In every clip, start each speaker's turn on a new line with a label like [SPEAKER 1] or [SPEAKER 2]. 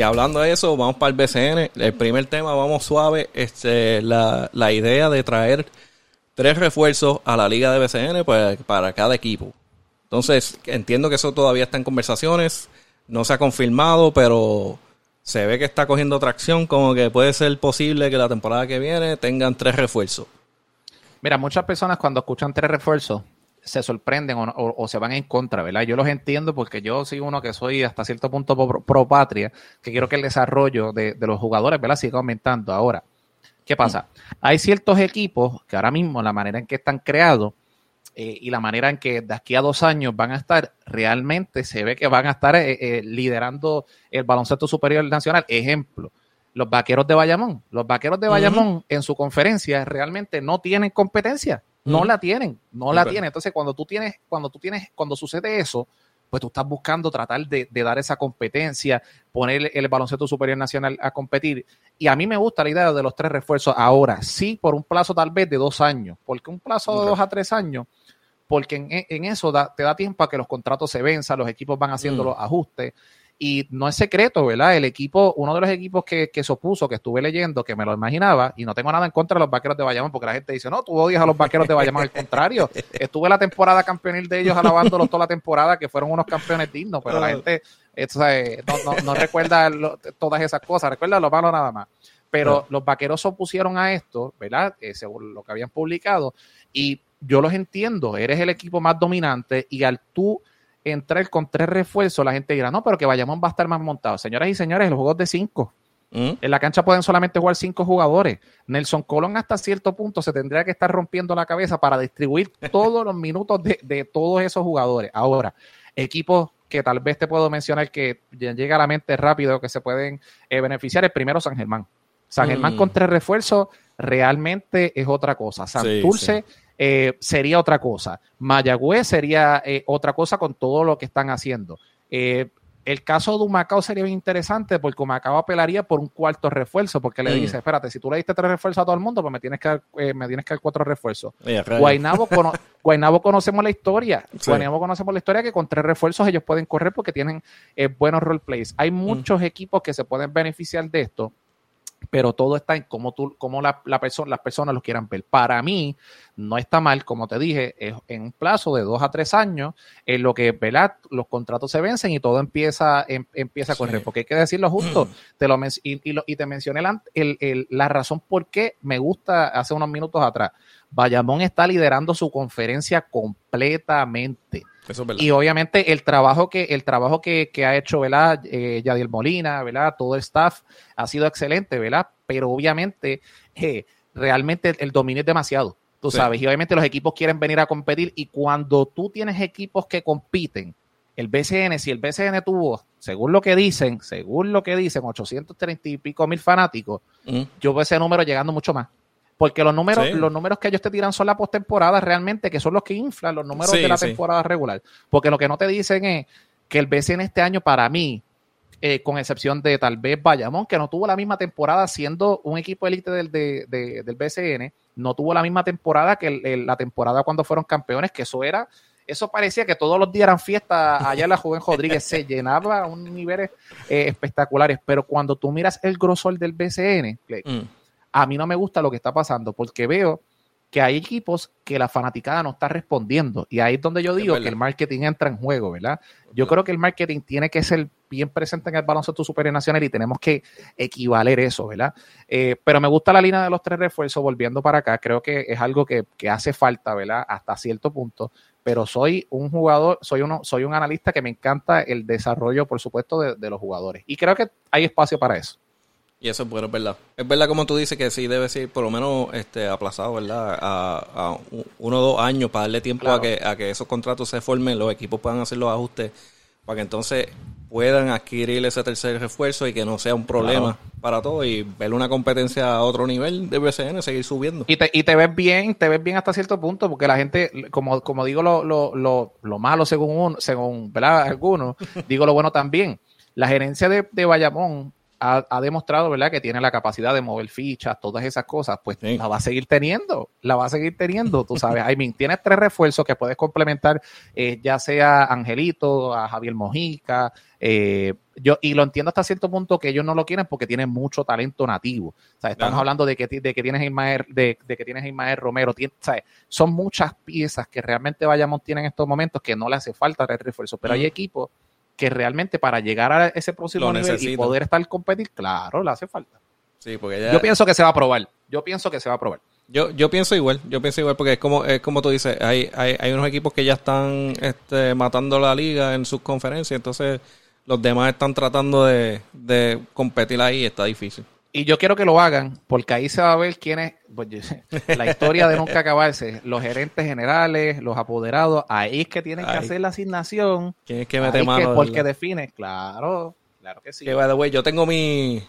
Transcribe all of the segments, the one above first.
[SPEAKER 1] Y hablando de eso, vamos para el BCN. El primer tema, vamos suave. Este, la, la idea de traer tres refuerzos a la liga de BCN pues, para cada equipo. Entonces, entiendo que eso todavía está en conversaciones. No se ha confirmado, pero se ve que está cogiendo tracción. Como que puede ser posible que la temporada que viene tengan tres refuerzos.
[SPEAKER 2] Mira, muchas personas cuando escuchan tres refuerzos se sorprenden o, se van en contra, ¿verdad? Yo los entiendo porque yo soy uno que soy hasta cierto punto pro, patria, que quiero que el desarrollo de, los jugadores, ¿verdad? Siga aumentando. Ahora, ¿qué pasa? Hay ciertos equipos que ahora mismo, la manera en que están creados eh, y la manera en que de aquí a dos años van a estar, realmente se ve que van a estar eh, eh, liderando el baloncesto superior nacional. Ejemplo, los vaqueros de Bayamón. Los vaqueros de Bayamón en su conferencia realmente no tienen competencia no la tienen, no la tienen. Entonces, cuando tú tienes, cuando tú tienes, cuando sucede eso, pues tú estás buscando tratar de, dar esa competencia, poner el, baloncesto superior nacional a competir. Y a mí me gusta la idea de los tres refuerzos ahora, sí, por un plazo tal vez de dos años, porque un plazo de dos a tres años, porque en, eso te da tiempo a que los contratos se venzan, los equipos van haciendo mm. los ajustes. Y no es secreto, ¿verdad? El equipo, uno de los equipos que, que se opuso, que estuve leyendo, que me lo imaginaba, y no tengo nada en contra de los vaqueros de Bayamón, porque la gente dice, no, tú odias a los vaqueros de Bayamón, al contrario. Estuve la temporada campeonil de ellos alabándolos toda la temporada, que fueron unos campeones dignos, pero la ah. gente no, recuerda todas esas cosas, recuerda lo malo nada más. Pero ah. los vaqueros se opusieron a esto, ¿verdad? Eh, según lo que habían publicado, y yo los entiendo, eres el equipo más dominante, y al tú entrar con tres refuerzos, la gente dirá, no, pero que Bayamón va a estar más montado. Señoras y señores, los juegos de cinco. ¿Mm? En la cancha pueden solamente jugar cinco jugadores. Nelson Colón hasta cierto punto se tendría que estar rompiendo la cabeza para distribuir todos los minutos de, todos esos jugadores. Ahora, equipos que tal vez te puedo mencionar que llega a la mente rápido que se pueden eh, beneficiar. El primero, San Germán. San Germán mm. con tres refuerzos realmente es otra cosa. Santurce eh, sería otra cosa. Mayagüez sería eh, otra cosa con todo lo que están haciendo. Eh, el caso de Humacao sería bien interesante porque Humacao apelaría por un cuarto refuerzo porque le mm. dice, espérate, si tú le diste tres refuerzos a todo el mundo, pues me tienes que dar, me tienes que dar cuatro refuerzos. Guainabo, conocemos la historia. Guainabo conocemos la historia que con tres refuerzos ellos pueden correr porque tienen buenos roleplays. Hay mm. muchos equipos que se pueden beneficiar de esto pero todo está en cómo, tú, cómo la, la persona, las personas lo quieran ver. Para mí, no está mal, como te dije, es en un plazo de dos a tres años, en lo que ¿verdad? los contratos se vencen y todo empieza, em, empieza a correr. Porque hay que decirlo justo, te lo, y, y, te mencioné la, el, la razón por qué me gusta hace unos minutos atrás. Bayamón está liderando su conferencia completamente y obviamente el trabajo que, el trabajo que, ha hecho, ¿verdad? Eh, Yadiel Molina, ¿verdad? Todo el staff ha sido excelente, ¿verdad? Pero obviamente, eh, realmente el dominio es demasiado, tú sabes. Y obviamente los equipos quieren venir a competir y cuando tú tienes equipos que compiten, el BCN, si el BCN tuvo, según lo que dicen, según lo que dicen, 830 y pico mil fanáticos, yo veo ese número llegando mucho más. Porque los números, los números que ellos te tiran son la postemporada realmente, que son los que inflan los números de la temporada regular. Porque lo que no te dicen es que el BCN este año, para mí, eh, con excepción de tal vez Bayamón, que no tuvo la misma temporada siendo un equipo élite del, del BCN, no tuvo la misma temporada que la temporada cuando fueron campeones, que eso era, eso parecía que todos los días eran fiestas allá en la Joven Rodríguez, se llenaba a un niveles eh, espectaculares, pero cuando tú miras el grosor del BCN, mm. A mí no me gusta lo que está pasando porque veo que hay equipos que la fanaticada no está respondiendo. Y ahí es donde yo digo que el marketing entra en juego, ¿verdad? Yo creo que el marketing tiene que ser bien presente en el baloncesto superior nacional y tenemos que equivaler eso, ¿verdad? Eh, pero me gusta la línea de los tres refuerzos, volviendo para acá, creo que es algo que, hace falta, ¿verdad? Hasta cierto punto. Pero soy un jugador, soy uno, soy un analista que me encanta el desarrollo, por supuesto, de los jugadores. Y creo que hay espacio para eso.
[SPEAKER 1] Y eso es bueno, es verdad. Es verdad como tú dices que sí debe ser por lo menos este aplazado, ¿verdad? A, uno o dos años para darle tiempo a, que, a que esos contratos se formen, los equipos puedan hacer los ajustes para que entonces puedan adquirir ese tercer refuerzo y que no sea un problema para todos y ver una competencia a otro nivel de BCN, seguir subiendo.
[SPEAKER 2] Y te, y te ves bien, te ves bien hasta cierto punto, porque la gente, como, como digo lo, lo, lo, lo malo según uno, según ¿verdad? algunos, digo lo bueno también la gerencia de, de Bayamón ha, demostrado, ¿verdad?, que tiene la capacidad de mover fichas, todas esas cosas, pues la va a seguir teniendo, la va a seguir teniendo, tú sabes. I mean, tienes tres refuerzos que puedes complementar, eh, ya sea Angelito, a Javier Mojica, eh, yo, y lo entiendo hasta cierto punto que ellos no lo quieren porque tienen mucho talento nativo. O sea, estamos hablando de que, de que tienes a Ismael, de, que tienes Ismael Romero. Son muchas piezas que realmente Bayamón tiene en estos momentos que no le hace falta tres refuerzos, pero hay equipos que realmente para llegar a ese próximo nivel y poder estar competir, claro, le hace falta.
[SPEAKER 1] Sí, porque
[SPEAKER 2] Yo pienso que se va a probar. Yo pienso que se va a probar.
[SPEAKER 1] Yo, yo pienso igual, yo pienso igual porque es como, es como tú dices, hay, hay, hay unos equipos que ya están este, matando la liga en sus conferencias, entonces los demás están tratando de, de competir ahí y está difícil.
[SPEAKER 2] Y yo quiero que lo hagan, porque ahí se va a ver quién es, pues, la historia de nunca acabarse, los gerentes generales, los apoderados, ahí es que tienen que hacer la asignación.
[SPEAKER 1] ¿Quién es que mete mano?
[SPEAKER 2] porque define, claro, claro que sí.
[SPEAKER 1] Que, by yo tengo mi,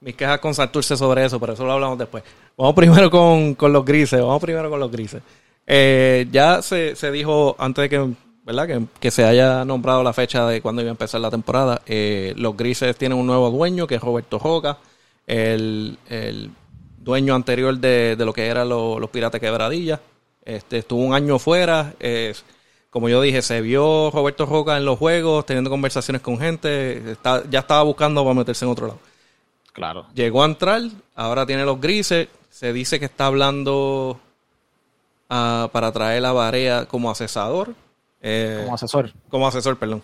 [SPEAKER 1] mis quejas con Santurce sobre eso, pero eso lo hablamos después. Vamos primero con, los grises, vamos primero con los grises. Eh, ya se, se dijo antes de que ¿verdad? Que, que, se haya nombrado la fecha de cuando iba a empezar la temporada. Eh, los grises tienen un nuevo dueño, que es Roberto Joca el, dueño anterior de, lo que eran los Piratas Quebradillas. Este, estuvo un año fuera. como yo dije, se vio Roberto Roca en los juegos, teniendo conversaciones con gente. ya estaba buscando para meterse en otro lado.
[SPEAKER 2] Claro.
[SPEAKER 1] Llegó a entrar, ahora tiene los grises. Se dice que está hablando ah, para traer la Barea como asesador.
[SPEAKER 2] Eh, como asesor.
[SPEAKER 1] Como asesor, perdón.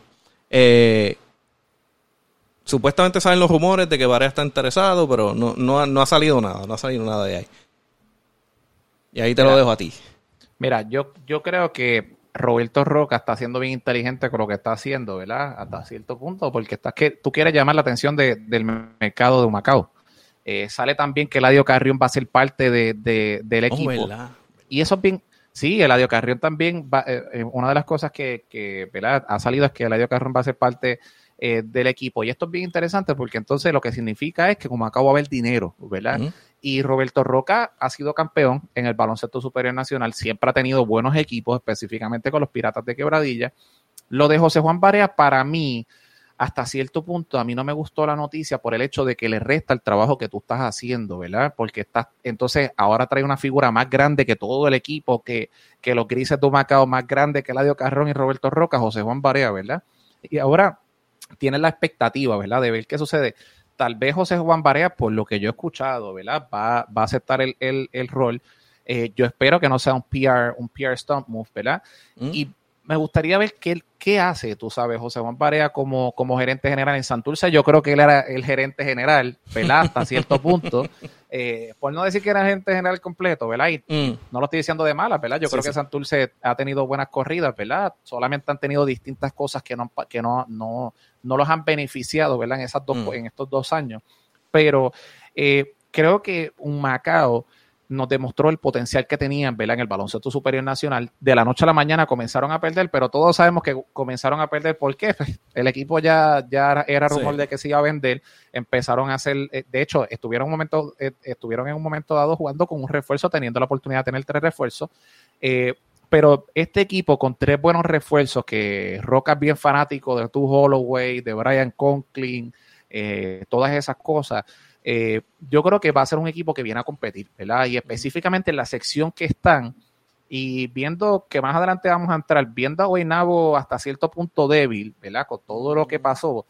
[SPEAKER 1] Eh, supuestamente salen los rumores de que Varea está interesado, pero no, no, ha salido nada, no ha salido nada de ahí. Y ahí te lo dejo a ti.
[SPEAKER 2] Mira, yo, yo creo que Roberto Roca está siendo bien inteligente con lo que está haciendo, ¿verdad? Hasta cierto punto, porque estás que tú quieres llamar la atención del mercado de Macao. Eh, sale también que Eladio Carrión va a ser parte de, del oh, equipo. y eso es bien, sí, Eladio Carrión también va, eh, eh, una de las cosas que, que ¿verdad? ha salido es que Eladio Carrión va a ser parte eh, del equipo. Y esto es bien interesante porque entonces lo que significa es que como acabo de haber dinero, ¿verdad? Y Roberto Roca ha sido campeón en el baloncesto superior nacional, siempre ha tenido buenos equipos, específicamente con los Piratas de Quebradilla. Lo de José Juan Barea, para mí, hasta cierto punto, a mí no me gustó la noticia por el hecho de que le resta el trabajo que tú estás haciendo, ¿verdad? Porque estás, entonces ahora trae una figura más grande que todo el equipo, que, que los grises de Macao más grande que Ladio Carrón y Roberto Roca, José Juan Barea, ¿verdad? Y ahora tienen la expectativa, ¿verdad? De ver qué sucede. Tal vez José Juan Barea, por lo que yo he escuchado, ¿verdad? Va, va a aceptar el, el, rol. Eh, yo espero que no sea un PR, un PR stump move, ¿verdad? Mm. Y me gustaría ver qué, qué hace, tú sabes, José Juan Barea como, como gerente general en Santurce. Yo creo que él era el gerente general, ¿verdad? Hasta cierto punto. Eh, por no decir que era gerente general completo, ¿verdad? Y mm. no lo estoy diciendo de malas, ¿verdad? Yo creo que Santurce ha tenido buenas corridas, ¿verdad? Solamente han tenido distintas cosas que no, que no, no, no los han beneficiado, ¿verdad? En, esas dos, mm. en estos dos años. Pero eh, creo que un Macao nos demostró el potencial que tenían ¿verdad? en el baloncesto superior nacional. De la noche a la mañana comenzaron a perder, pero todos sabemos que comenzaron a perder porque pues, el equipo ya, ya era rumor de que se iba a vender. Empezaron a hacer, eh, de hecho, estuvieron un momento, eh, estuvieron en un momento dado jugando con un refuerzo, teniendo la oportunidad de tener tres refuerzos. Eh, pero este equipo con tres buenos refuerzos, que Roca es bien fanático de Tu Holloway, de Brian Conklin, todas esas cosas, eh, yo creo que va a ser un equipo que viene a competir, ¿verdad? Y específicamente en la sección que están, y viendo que más adelante vamos a entrar, viendo a Guaynabo hasta cierto punto débil, ¿verdad? Con todo lo que pasó,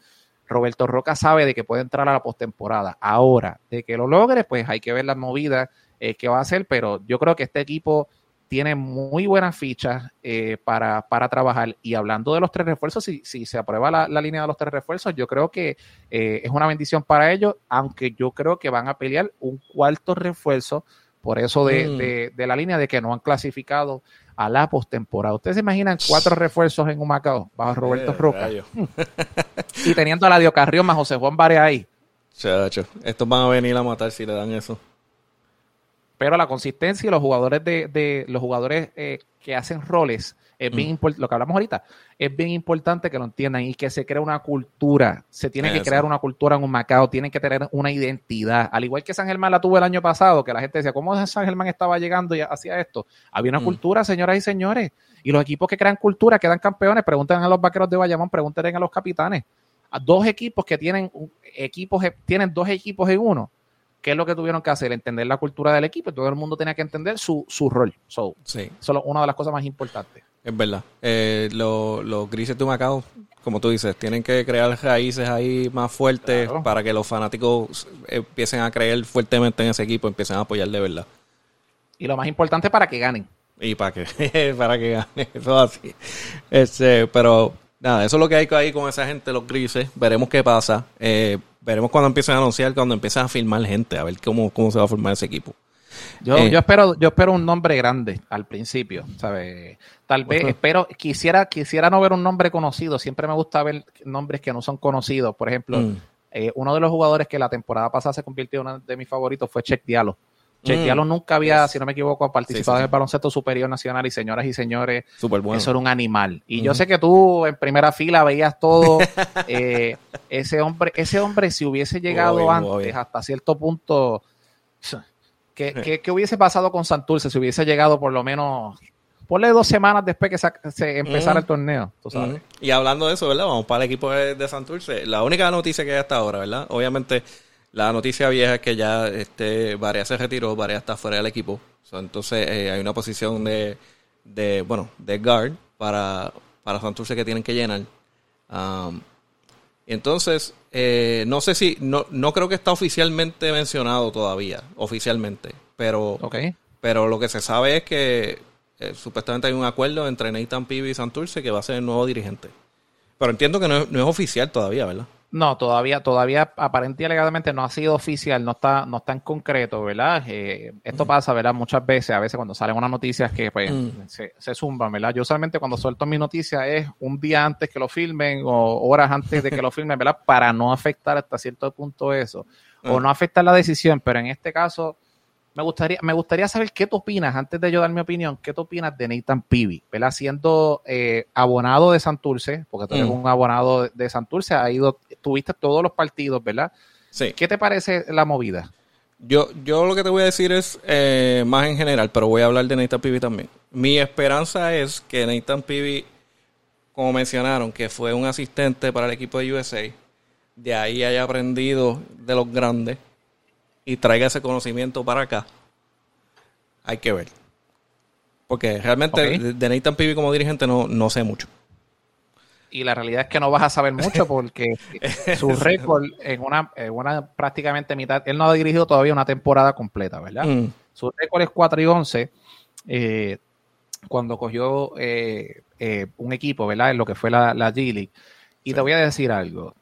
[SPEAKER 2] Roberto Roca sabe de que puede entrar a la postemporada. Ahora, de que lo logre, pues hay que ver las movidas eh, que va a hacer, pero yo creo que este equipo tiene muy buenas fichas eh, para, para, trabajar. Y hablando de los tres refuerzos, si, si se aprueba la, línea de los tres refuerzos, yo creo que eh, es una bendición para ellos, aunque yo creo que van a pelear un cuarto refuerzo por eso de, mm. de, la línea de que no han clasificado a la postemporada. ¿Ustedes se imaginan cuatro refuerzos en un Macao bajo Roberto eh, Roca? y teniendo a la Diocarrión más José Juan Bare ahí.
[SPEAKER 1] Chacho, estos van a venir a matar si le dan eso.
[SPEAKER 2] Pero la consistencia y los jugadores de, de los jugadores eh, que hacen roles es bien mm. importante, lo que hablamos ahorita, es bien importante que lo entiendan y que se crea una cultura. Se tiene que crear una cultura en un Macao, tienen que tener una identidad. Al igual que San Germán la tuvo el año pasado, que la gente decía, ¿cómo San Germán estaba llegando y hacía esto? Había una mm. cultura, señoras y señores. Y los equipos que crean cultura quedan campeones. Pregunten a los vaqueros de Bayamón, pregúntenle a los capitanes. a dos equipos que tienen equipos, tienen dos equipos en uno. ¿Qué es lo que tuvieron que hacer? Entender la cultura del equipo. Todo el mundo tenía que entender su, su rol. So,
[SPEAKER 1] Sí,
[SPEAKER 2] Eso es una de las cosas más importantes.
[SPEAKER 1] es verdad. Eh, lo- los grises de Macao, como tú dices, tienen que crear raíces ahí más fuertes
[SPEAKER 2] Claro.
[SPEAKER 1] para que los fanáticos empiecen a creer fuertemente en ese equipo, empiecen a apoyar de verdad.
[SPEAKER 2] Y lo más importante para que ganen.
[SPEAKER 1] Y para que, para que gane, eso es así. Este, pero nada, eso es lo que hay ahí con esa gente, los grises. Veremos qué pasa. Eh, veremos cuando empiecen a anunciar, cuando empiecen a firmar gente, a ver cómo, cómo se va a formar ese equipo.
[SPEAKER 2] Yo,
[SPEAKER 1] Eh.
[SPEAKER 2] yo espero, yo espero un nombre grande al principio, ¿sabes? Tal vez,
[SPEAKER 1] Bueno.
[SPEAKER 2] espero, quisiera, quisiera no ver un nombre conocido. Siempre me gusta ver nombres que no son conocidos. Por ejemplo,
[SPEAKER 1] Mm.
[SPEAKER 2] eh, uno de los jugadores que la temporada pasada se convirtió en uno de mis favoritos fue Check Diallo. Check
[SPEAKER 1] Mm.
[SPEAKER 2] Nunca había, si no me equivoco, participado
[SPEAKER 1] Sí, sí, sí.
[SPEAKER 2] en el baloncesto superior nacional y señoras y señores,
[SPEAKER 1] bueno.
[SPEAKER 2] eso era un animal. Y yo sé que tú en primera fila veías todo. eh, ese hombre, ese hombre, si hubiese llegado antes, hasta cierto punto, ¿qué, qué- qué hubiese pasado con Santurce si hubiese llegado por lo menos, ponle dos semanas después que se empezara el torneo? Tú sabes.
[SPEAKER 1] Y hablando de eso, ¿verdad? Vamos para el equipo de, de Santurce. La única noticia que hay hasta ahora, ¿verdad? Obviamente, la noticia vieja es que ya este, Varea se retiró, Varea está fuera del equipo. So, entonces, eh, hay una posición de, de, bueno, de guard para, para Santurce que tienen que llenar. Um, entonces, eh, no sé si, no, no creo que está oficialmente mencionado todavía, oficialmente, pero pero lo que se sabe es que eh, supuestamente hay un acuerdo entre Nathan Pibi y Santurce que va a ser el nuevo dirigente. Pero entiendo que no no es oficial todavía, ¿verdad?
[SPEAKER 2] No, todavía, todavía aparentemente alegadamente no ha sido oficial, no está, no está en concreto, ¿verdad? Eh, esto pasa, ¿verdad? Muchas veces, a veces cuando salen unas noticias que pues,
[SPEAKER 1] Mm.
[SPEAKER 2] se, se zumban, ¿verdad? Yo usualmente cuando suelto mi noticia es un día antes que lo filmen o horas antes de que lo filmen, ¿verdad? Para no afectar hasta cierto punto eso. O
[SPEAKER 1] Mm.
[SPEAKER 2] no afectar la decisión, pero en este caso me gustaría, me gustaría saber qué tú opinas, antes de yo dar mi opinión, qué tú opinas de Nathan Pibi, ¿verdad? Siendo eh, abonado de Santurce, porque tú eres
[SPEAKER 1] Mm.
[SPEAKER 2] un abonado de, Santurce, ha ido, tuviste todos los partidos, ¿verdad?
[SPEAKER 1] Sí.
[SPEAKER 2] ¿Qué te parece la movida?
[SPEAKER 1] Yo, yo lo que te voy a decir es eh, más en general, pero voy a hablar de Nathan Pibi también. Mi esperanza es que Nathan Pibi, como mencionaron, que fue un asistente para el equipo de USA, de ahí haya aprendido de los grandes y traiga ese conocimiento para acá. Hay que ver. Porque realmente
[SPEAKER 2] Ok.
[SPEAKER 1] de- Nathan Pibi como dirigente no, no sé mucho.
[SPEAKER 2] Y la realidad es que no vas a saber mucho porque su récord en una, en una prácticamente mitad, él no ha dirigido todavía una temporada completa, ¿verdad?
[SPEAKER 1] Mm,
[SPEAKER 2] Su récord es 4 y 11 eh, cuando cogió eh, eh, un equipo, ¿verdad? En lo que fue la, la G League. Y te voy a decir algo.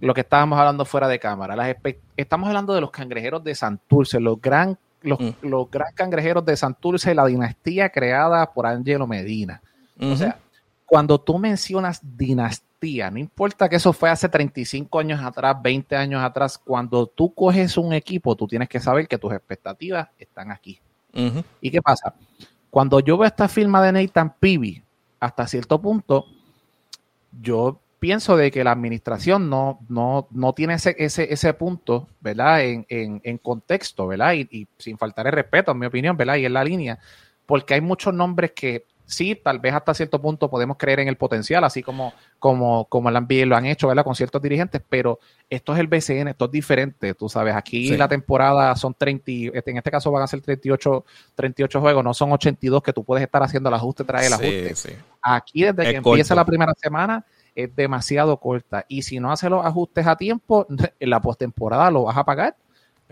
[SPEAKER 2] Lo que estábamos hablando fuera de cámara. Las estamos hablando de los cangrejeros de Santurce, los gran, los,
[SPEAKER 1] Mm.
[SPEAKER 2] los gran cangrejeros de Santurce, la dinastía creada por Angelo Medina. O sea, cuando tú mencionas dinastía, no importa que eso fue hace 35 años atrás, 20 años atrás, cuando tú coges un equipo, tú tienes que saber que tus expectativas están aquí. ¿Y qué pasa? Cuando yo veo esta firma de Nathan Peavy, hasta cierto punto, yo pienso de que la administración no, no, no tiene ese, ese, ese punto, ¿verdad? En, en, en contexto, ¿verdad? Y, y sin faltar el respeto, en mi opinión, ¿verdad? Y en la línea, porque hay muchos nombres que sí, tal vez hasta cierto punto podemos creer en el potencial, así como, como, como el NBA lo han hecho, ¿verdad? Con ciertos dirigentes, pero esto es el BCN, esto es diferente, tú sabes, aquí
[SPEAKER 1] Sí.
[SPEAKER 2] la temporada son 30, y- este, en este caso van a ser 38, 38 juegos, no son 82 que tú puedes estar haciendo el ajuste, trae el ajuste.
[SPEAKER 1] sí.
[SPEAKER 2] Aquí desde
[SPEAKER 1] Es
[SPEAKER 2] que empieza la primera semana es demasiado corta y si no hace los ajustes a tiempo, en la postemporada lo vas a pagar.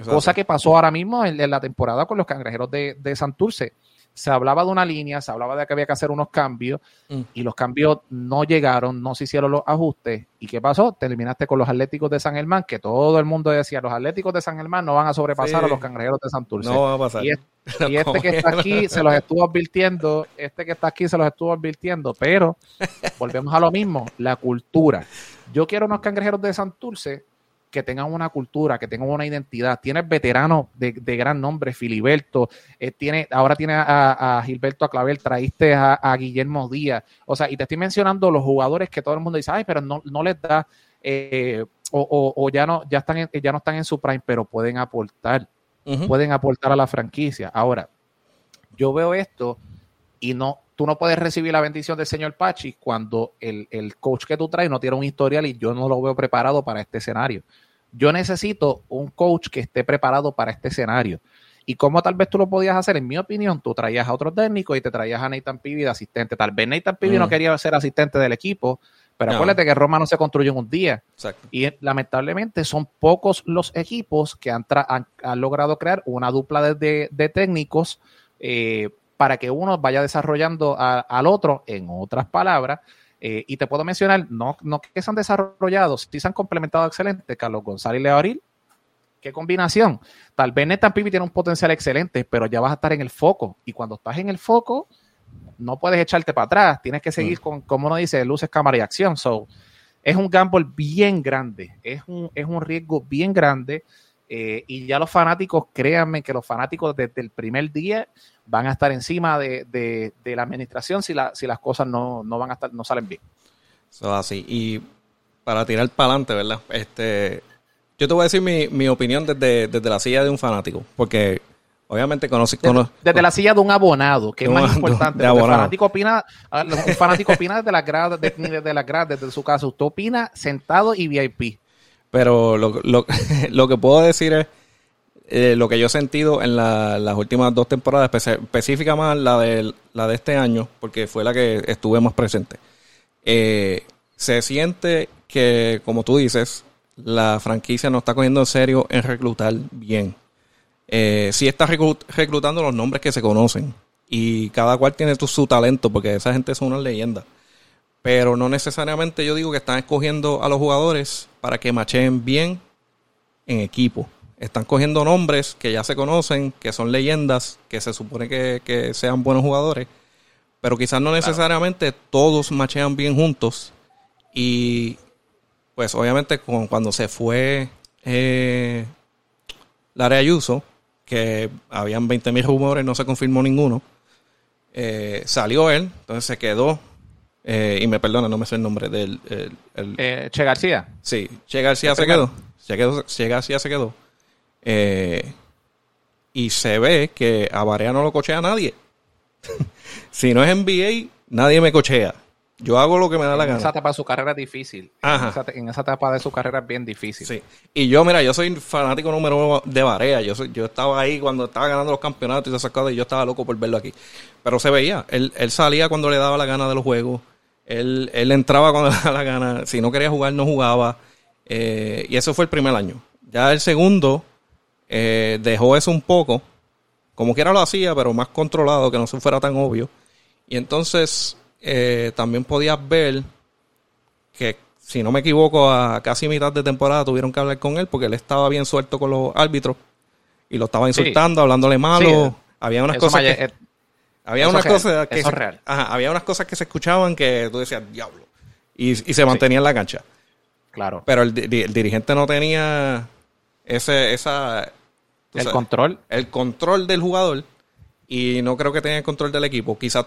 [SPEAKER 2] Cosa que pasó ahora mismo en, en la temporada con los cangrejeros de, de Santurce. Se hablaba de una línea, se hablaba de que había que hacer unos cambios
[SPEAKER 1] Mm.
[SPEAKER 2] y los cambios no llegaron, no se hicieron los ajustes. ¿Y qué pasó? Terminaste con los Atléticos de San Germán, que todo el mundo decía, los Atléticos de San Germán no van a sobrepasar
[SPEAKER 1] Sí.
[SPEAKER 2] a los cangrejeros de Santurce.
[SPEAKER 1] No va a pasar.
[SPEAKER 2] Y es- y este que está aquí se los estuvo advirtiendo, este que está aquí se los estuvo advirtiendo, pero volvemos a lo mismo, la cultura. Yo quiero unos cangrejeros de Santurce que tengan una cultura, que tengan una identidad. Tienes veteranos de, de gran nombre, Filiberto, eh, tiene, ahora tiene a, a Gilberto Aclavel, traíste a, a Guillermo Díaz. O sea, y te estoy mencionando los jugadores que todo el mundo dice, ay, pero no, no les da, eh, o, o- o ya no, ya están en- ya no están en su prime, pero pueden aportar pueden aportar a la franquicia. Ahora, yo veo esto y no, tú no puedes recibir la bendición del señor Pachi cuando el, el, coach que tú traes no tiene un historial y yo no lo veo preparado para este escenario. Yo necesito un coach que esté preparado para este escenario. Y como tal vez tú lo podías hacer, en mi opinión, tú traías a otro técnico y te traías a Nathan Pivi de asistente. Tal vez Nathan Pivi no mm. quería ser asistente del equipo, pero acuérdate que Roma no se construyó en un día. Y lamentablemente son pocos los equipos que han, han, logrado crear una dupla de, de, técnicos eh, para que uno vaya desarrollando al otro, en otras palabras. Eh, y te puedo mencionar, no, no que se han desarrollado, sí se han complementado excelente. Carlos González y qué combinación. Tal vez Netan Pibi tiene un potencial excelente, pero ya vas a estar en el foco. Y cuando estás en el foco, no puedes echarte para atrás. Tienes que seguir mm. con, como uno dice, luces, cámara y acción. So, es un gamble bien grande. Es un, es un riesgo bien grande. Eh, y ya los fanáticos, créanme que los fanáticos desde el primer día van a estar encima de, la administración si, la, si las cosas no, van a estar, no salen bien.
[SPEAKER 1] Eso así. Y para tirar para adelante, ¿verdad? Este, yo te voy a decir mi, mi opinión desde, desde, la silla de un fanático, porque obviamente conoce...
[SPEAKER 2] desde, la silla de un abonado, que es más importante. De fanático opina, un fanático opina desde la grada, desde, la grada, desde su casa. Usted opina sentado y VIP.
[SPEAKER 1] Pero lo, lo, lo que puedo decir es eh, lo que yo he sentido en las últimas dos temporadas, específica más la de, la de este año, porque fue la que estuve más presente. Eh, se siente que, como tú dices, la franquicia no está cogiendo en serio en reclutar bien. Eh, sí está reclutando los nombres que se conocen y cada cual tiene su talento porque esa gente son una leyenda. Pero no necesariamente yo digo que están escogiendo a los jugadores para que macheen bien en equipo. Están cogiendo nombres que ya se conocen, que son leyendas, que se supone que, sean buenos jugadores, pero quizás no necesariamente todos machean bien juntos. Y pues obviamente cuando se fue eh, Ayuso, que habían 20.000 rumores, no se confirmó ninguno, eh, salió él, entonces se quedó, eh, y me perdona, no me sé el nombre del...
[SPEAKER 2] Eh, che García.
[SPEAKER 1] Sí, Che García se quedó, Che García se quedó. y se ve que a Barea no lo cochea nadie. si no es NBA, nadie me cochea. Yo hago lo que me da la gana.
[SPEAKER 2] En esa etapa de su carrera es difícil. En, esa, etapa de su carrera es bien difícil.
[SPEAKER 1] Sí. Y yo, mira, yo soy fanático número uno de Barea. Yo, yo estaba ahí cuando estaba ganando los campeonatos y esas cosas y yo estaba loco por verlo aquí. Pero se veía. Él, salía cuando le daba la gana de los juegos. Él, entraba cuando le daba la gana. Si no quería jugar, no jugaba. Eh, y eso fue el primer año. Ya el segundo eh, dejó eso un poco. Como quiera lo hacía, pero más controlado, que no se fuera tan obvio. Y entonces eh, también podías ver que, si no me equivoco, a casi mitad de temporada tuvieron que hablar con él porque él estaba bien suelto con los árbitros y lo estaba insultando, hablándole malo. había unas cosas que, había unas cosas que se, había unas cosas que se escuchaban que tú decías, diablo. Y, se mantenía en la cancha.
[SPEAKER 2] Claro.
[SPEAKER 1] Pero el, dirigente no tenía ese, esa...
[SPEAKER 2] El control.
[SPEAKER 1] El control del jugador. Y no creo que tenga el control del equipo. Quizás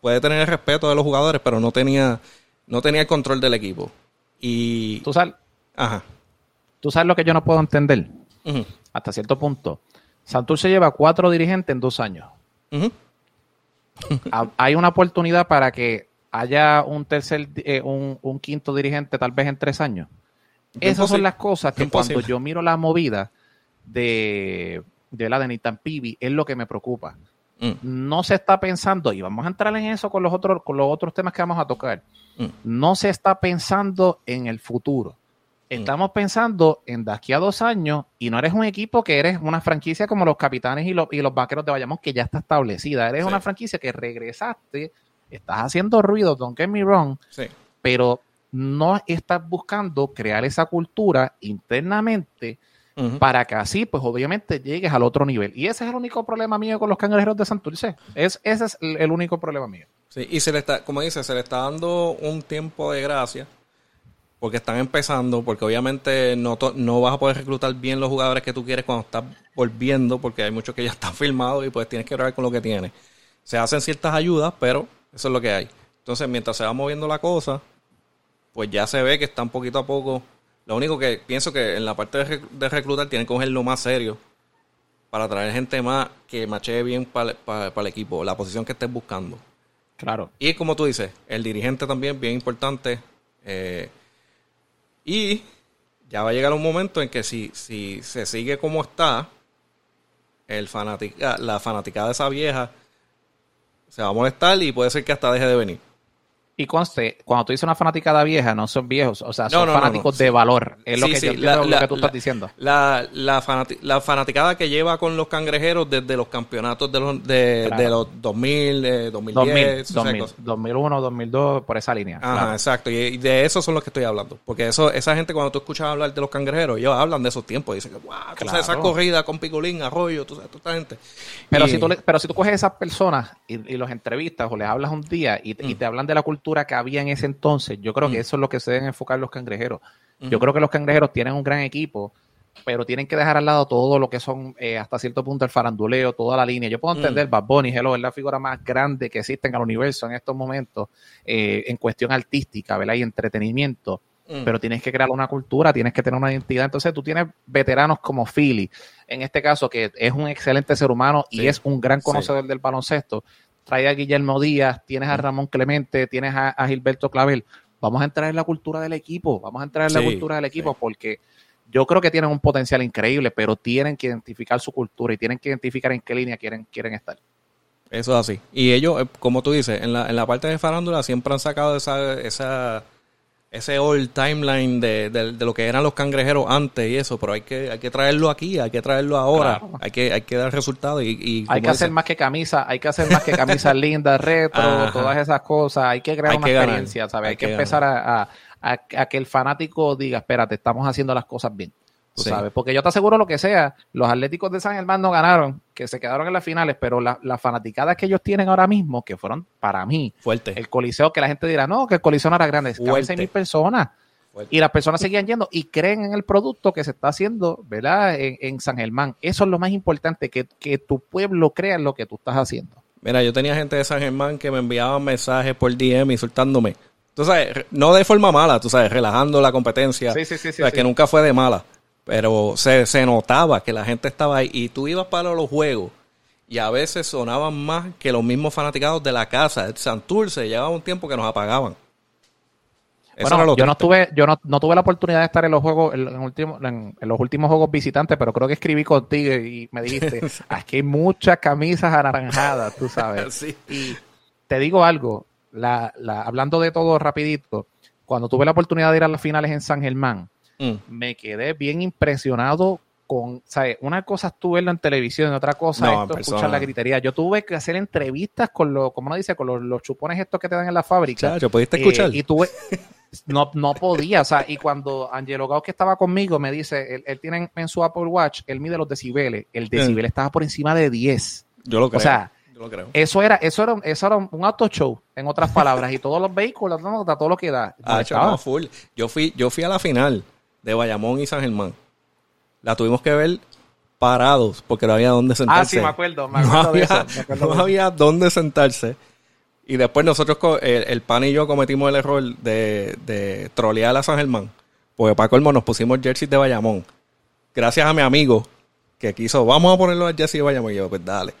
[SPEAKER 1] puede tener el respeto de los jugadores, pero no tenía, no tenía el control del equipo. Y.
[SPEAKER 2] Tú sabes. Ajá. Tú sabes lo que yo no puedo entender. Hasta cierto punto. se lleva cuatro dirigentes en dos años. Hay una oportunidad para que haya un tercer, eh, un, quinto dirigente tal vez en tres años. Esas son las cosas que cuando yo miro la movida de, de la de Nitan Pibi es lo que me preocupa. Mm. No se está pensando, y vamos a entrar en eso con los otros, con los otros temas que vamos a tocar. Mm. No se está pensando en el futuro. Mm. Estamos pensando en de aquí a dos años y no eres un equipo que eres una franquicia como los capitanes y los, y los vaqueros de Bayamón que ya está establecida. Eres una franquicia que regresaste, estás haciendo ruido, don't get me wrong, pero no estás buscando crear esa cultura internamente para que así, pues obviamente llegues al otro nivel. Y ese es el único problema mío con los cangrejeros de Santurce. Es, ese es el único problema mío.
[SPEAKER 1] Sí, y se le está, como dice, se le está dando un tiempo de gracia porque están empezando, porque obviamente no, no vas a poder reclutar bien los jugadores que tú quieres cuando estás volviendo, porque hay muchos que ya están firmados y pues tienes que hablar con lo que tienes. Se hacen ciertas ayudas, pero eso es lo que hay. Entonces, mientras se va moviendo la cosa, pues ya se ve que están poquito a poco lo único que pienso que en la parte de, reclutar tienen que cogerlo más serio para traer gente más que machee bien para el equipo, la posición que estés buscando.
[SPEAKER 2] Claro.
[SPEAKER 1] Y como tú dices, el dirigente también, bien importante. eh, y ya va a llegar un momento en que si, si se sigue como está, el fanatica, la fanaticada de esa vieja se va a molestar y puede ser que hasta deje de venir.
[SPEAKER 2] Y conste, cuando tú dices una fanaticada vieja, no son viejos, o sea, son
[SPEAKER 1] no, no,
[SPEAKER 2] fanáticos
[SPEAKER 1] no,
[SPEAKER 2] de valor. Es lo que
[SPEAKER 1] sí,
[SPEAKER 2] yo
[SPEAKER 1] la-
[SPEAKER 2] lo
[SPEAKER 1] la-
[SPEAKER 2] que tú
[SPEAKER 1] la-
[SPEAKER 2] estás diciendo.
[SPEAKER 1] La, la, fanati- la fanaticada que lleva con los cangrejeros desde los campeonatos de los, de,
[SPEAKER 2] Claro.
[SPEAKER 1] de los 2000, eh, 2010,
[SPEAKER 2] 2000,
[SPEAKER 1] o sea,
[SPEAKER 2] 2000,
[SPEAKER 1] cosas.
[SPEAKER 2] 2001, 2002, por esa línea.
[SPEAKER 1] Ajá,
[SPEAKER 2] claro.
[SPEAKER 1] exacto. Y, y de eso son los que estoy hablando. Porque eso, esa gente, cuando tú escuchas hablar de los cangrejeros, ellos hablan de esos tiempos. Dicen que, wow, tú sabes, esa
[SPEAKER 2] Claro.
[SPEAKER 1] corrida con Picolín, Arroyo, tú sabes, toda esta gente.
[SPEAKER 2] Pero,
[SPEAKER 1] Y-
[SPEAKER 2] si tú le- pero si tú coges a esas personas y, y los entrevistas o les hablas un día y,
[SPEAKER 1] Mm.
[SPEAKER 2] y te hablan de la cultura que había en ese entonces, yo creo que eso es lo que se deben enfocar los cangrejeros. Yo creo que los cangrejeros tienen un gran equipo, pero tienen que dejar al lado todo lo que son eh, hasta cierto punto el faranduleo, toda la línea. Yo puedo
[SPEAKER 1] Mm.
[SPEAKER 2] entender, Bad Bunny, Hello, es la figura más grande que existe en el universo en estos momentos eh, en cuestión artística, ¿verdad? Y entretenimiento.
[SPEAKER 1] Mm.
[SPEAKER 2] pero tienes que crear una cultura, tienes que tener una identidad. Entonces tú tienes veteranos como Philly, en este caso, que es un excelente ser humano y
[SPEAKER 1] Sí,
[SPEAKER 2] es un gran
[SPEAKER 1] sí.
[SPEAKER 2] conocedor del baloncesto. Trae a Guillermo Díaz, tienes a Ramón Clemente, tienes a, a Gilberto Clavel. Vamos a entrar en la cultura del equipo, vamos a entrar en la cultura del equipo
[SPEAKER 1] sí.
[SPEAKER 2] porque yo creo que tienen un potencial increíble, pero tienen que identificar su cultura y tienen que identificar en qué línea quieren, quieren estar.
[SPEAKER 1] Eso es así. Y ellos, eh, como tú dices, en la, en la parte de farándula siempre han sacado esa, esa, ese old timeline de, de- de lo que eran los cangrejeros antes y eso, pero hay que, hay que traerlo aquí, hay que traerlo ahora,
[SPEAKER 2] Claro.
[SPEAKER 1] hay que, hay que dar resultados y, y
[SPEAKER 2] Hay que hacer más que camisa, hay que hacer más que camisas lindas, retro,
[SPEAKER 1] Ajá.
[SPEAKER 2] todas esas cosas. Hay que crear
[SPEAKER 1] Hay
[SPEAKER 2] una
[SPEAKER 1] que ganar,
[SPEAKER 2] experiencia, ¿sabes? Hay,
[SPEAKER 1] hay
[SPEAKER 2] que,
[SPEAKER 1] que
[SPEAKER 2] empezar a, a- a- a que el fanático diga, espérate, estamos haciendo las cosas bien. Tú
[SPEAKER 1] Sí.
[SPEAKER 2] sabes, porque yo te aseguro lo que sea, los Atléticos de San Germán no ganaron, que se quedaron en las finales, pero la- las fanaticadas que ellos tienen ahora mismo, que fueron para mí,
[SPEAKER 1] fuerte.
[SPEAKER 2] el coliseo, que la gente dirá, no, que el coliseo no era grande. 6 mil personas.
[SPEAKER 1] Fuerte.
[SPEAKER 2] Y las personas seguían yendo y creen en el producto que se está haciendo, ¿verdad? En, en San Germán. Eso es lo más importante, que, que tu pueblo crea en lo que tú estás haciendo.
[SPEAKER 1] Mira, yo tenía gente de San Germán que me enviaban mensajes por DM insultándome. Tú sabes, no de forma mala, tú sabes, relajando la competencia.
[SPEAKER 2] Sí, sí, sí,
[SPEAKER 1] O sea,
[SPEAKER 2] sí.
[SPEAKER 1] que nunca fue de mala. Pero se, se notaba que la gente estaba ahí. Y tú ibas para los juegos y a veces sonaban más que los mismos fanaticados de la casa. El Santurce llegaba un tiempo que nos apagaban. Eso
[SPEAKER 2] Bueno, yo no tuve, yo no, no tuve la oportunidad de estar en los juegos, en, en último- en- en los últimos juegos visitantes, pero creo que escribí contigo y me dijiste, aquí hay muchas camisas anaranjadas, tú sabes.
[SPEAKER 1] Sí.
[SPEAKER 2] Y te digo algo, la, la, hablando de todo rapidito, cuando tuve la oportunidad de ir a las finales en San Germán,
[SPEAKER 1] Mm.
[SPEAKER 2] me quedé bien impresionado con, ¿sabes? Una cosa es tú verlo en televisión, y otra cosa
[SPEAKER 1] No,
[SPEAKER 2] es escuchar la gritería. Yo tuve que hacer entrevistas con los, como uno dice, con los, los chupones estos que te dan en la fábrica.
[SPEAKER 1] Chacho, ¿pudiste
[SPEAKER 2] Eh,
[SPEAKER 1] escuchar?
[SPEAKER 2] y tuve, no, no podía, o sea, y cuando Angelo Gao que estaba conmigo me dice, él, él tiene en, en su Apple Watch, él mide los decibeles, el decibel estaba por encima de 10.
[SPEAKER 1] Yo lo creo.
[SPEAKER 2] sea,
[SPEAKER 1] yo lo creo.
[SPEAKER 2] Eso era, eso era, eso era un auto show, en otras palabras, y todos los vehículos, todo lo que da.
[SPEAKER 1] Ah, no, full. Yo fui, yo fui a la final de Bayamón y San Germán. La tuvimos que ver parados porque no había dónde sentarse.
[SPEAKER 2] Ah, sí, me acuerdo, me
[SPEAKER 1] no
[SPEAKER 2] acuerdo de
[SPEAKER 1] había,
[SPEAKER 2] eso, me acuerdo
[SPEAKER 1] no
[SPEAKER 2] de eso.
[SPEAKER 1] había dónde sentarse. Y después nosotros, el, el pan y yo cometimos el error de, de trolear a San Germán. Porque para colmo nos pusimos jerseys de Bayamón. Gracias a mi amigo que quiso, vamos a ponerlo al jersey de Bayamón. Y yo, pues dale.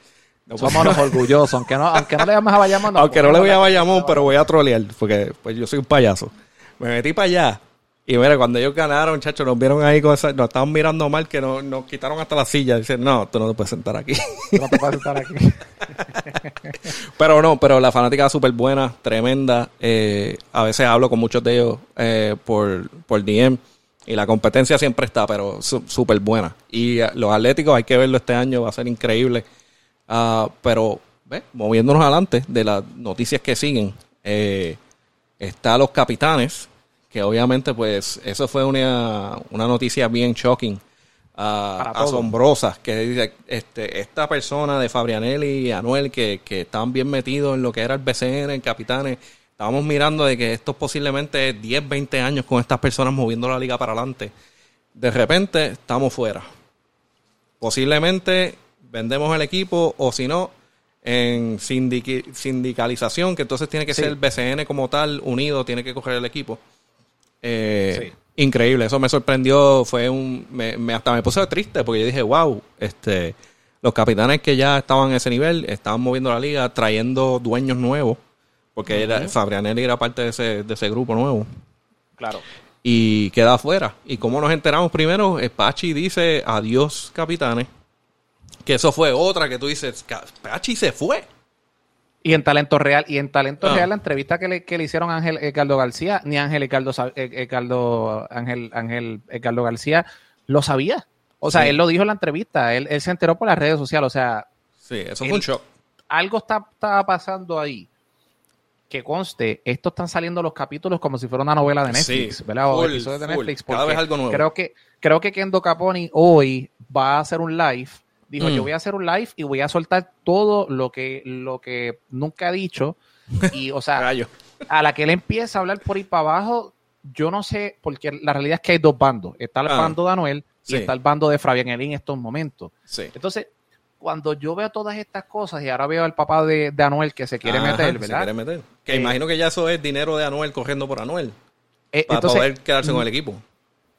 [SPEAKER 1] Nos
[SPEAKER 2] Somos
[SPEAKER 1] pusimos-
[SPEAKER 2] los orgullosos, aunque no, aunque no le llames a Bayamón.
[SPEAKER 1] aunque no le voy a Bayamón, pero voy a trolear, porque pues yo soy un payaso. Me metí para allá. Y mira, cuando ellos ganaron, chacho, nos vieron ahí con esa, nos estaban mirando mal, que nos, nos quitaron hasta la silla. Dicen, no, tú no te puedes sentar aquí.
[SPEAKER 2] No te puedes estar aquí.
[SPEAKER 1] pero no, pero la fanática súper buena, tremenda. Eh, a veces hablo con muchos de ellos eh, por, por DM. Y la competencia siempre está, pero súper buena. Y eh, los Atléticos hay que verlo este año, va a ser increíble. Ah, pero, ve, moviéndonos adelante de las noticias que siguen, eh, está los capitanes, que obviamente, pues, eso fue una, una noticia bien shocking,
[SPEAKER 2] todos.
[SPEAKER 1] asombrosa, que dice, este, esta persona de Fabrianelli y Anuel, que, que estaban bien metidos en lo que era el BCN, en capitanes, estábamos mirando de que esto posiblemente 10, 20 años con estas personas moviendo la liga para adelante. De repente, estamos fuera posiblemente vendemos el equipo o si no en sindicalización que entonces tiene que
[SPEAKER 2] Sí.
[SPEAKER 1] ser el BCN como tal unido tiene que coger el equipo Eh,
[SPEAKER 2] Sí.
[SPEAKER 1] increíble eso me sorprendió fue un me, me- hasta me puse triste porque yo dije wow este los capitanes que ya estaban a ese nivel estaban moviendo la liga trayendo dueños nuevos porque era, Fabrianelli era parte de ese, de ese grupo nuevo.
[SPEAKER 2] Claro.
[SPEAKER 1] Y queda afuera. ¿Y cómo nos enteramos primero? Pachi dice adiós, capitanes. Que eso fue otra que tú dices, Pachi se fue.
[SPEAKER 2] Y en Talento Real, y en Talento ah. Real, la entrevista que le, que le hicieron a Ángel Edgardo García, ni Ángel Edgardo, Ángel, Ángel Edgardo García lo sabía. O sea, él lo dijo en la entrevista, él, se enteró por las redes sociales, o sea...
[SPEAKER 1] Sí, eso fue un shock.
[SPEAKER 2] Algo está, estaba pasando ahí. Que conste, estos están saliendo los capítulos como si fuera una novela de Netflix, ¿verdad? O episodios de Netflix.
[SPEAKER 1] Cada vez algo nuevo.
[SPEAKER 2] Creo que, creo que Kendo Caponi hoy va a hacer un live Dijo, yo mm. voy a hacer un live y voy a soltar todo lo que, lo que nunca ha dicho. Y, o sea, a la que él empieza a hablar por ahí para abajo, yo no sé, porque la realidad es que hay dos bandos. Está el ah. bando de Anuel y está el bando de Fabián Elín en estos momentos. Entonces, cuando yo veo todas estas cosas y ahora veo al papá de, Anuel que se quiere meter, ¿verdad?
[SPEAKER 1] Se quiere meter. Que eh, imagino que ya eso es dinero de Anuel corriendo por Anuel. Eh, para poder quedarse con el equipo.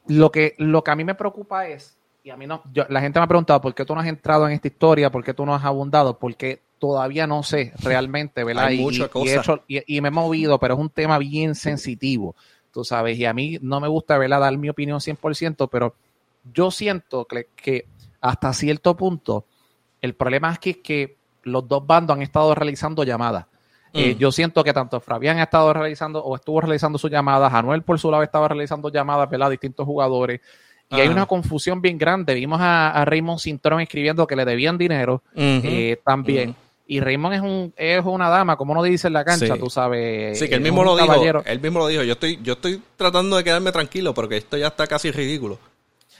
[SPEAKER 2] Lo que, lo que a mí me preocupa es y a mí no, la gente me ha preguntado por qué tú no has entrado en esta historia, por qué tú no has abundado, porque todavía no sé realmente, ¿verdad?
[SPEAKER 1] Hay y,
[SPEAKER 2] y, me he movido, pero es un tema bien sensitivo, tú sabes, y a mí no me gusta, ¿verdad? Dar mi opinión 100%, pero yo siento que, que hasta cierto punto el problema es que, que los dos bandos han estado realizando llamadas. Eh, mm. yo siento que tanto Fabián ha estado realizando o estuvo realizando sus llamadas, Anuel por su lado estaba realizando llamadas, ¿verdad? Distintos jugadores. Y hay una confusión bien grande. Vimos a, Raymond Cintrón escribiendo que le debían dinero eh, también. Y Raymond es un es una dama, como uno dice en la cancha, tú sabes.
[SPEAKER 1] Sí, que él mismo lo dijo. Él mismo lo dijo. Yo estoy, yo estoy tratando de quedarme tranquilo porque esto ya está casi ridículo.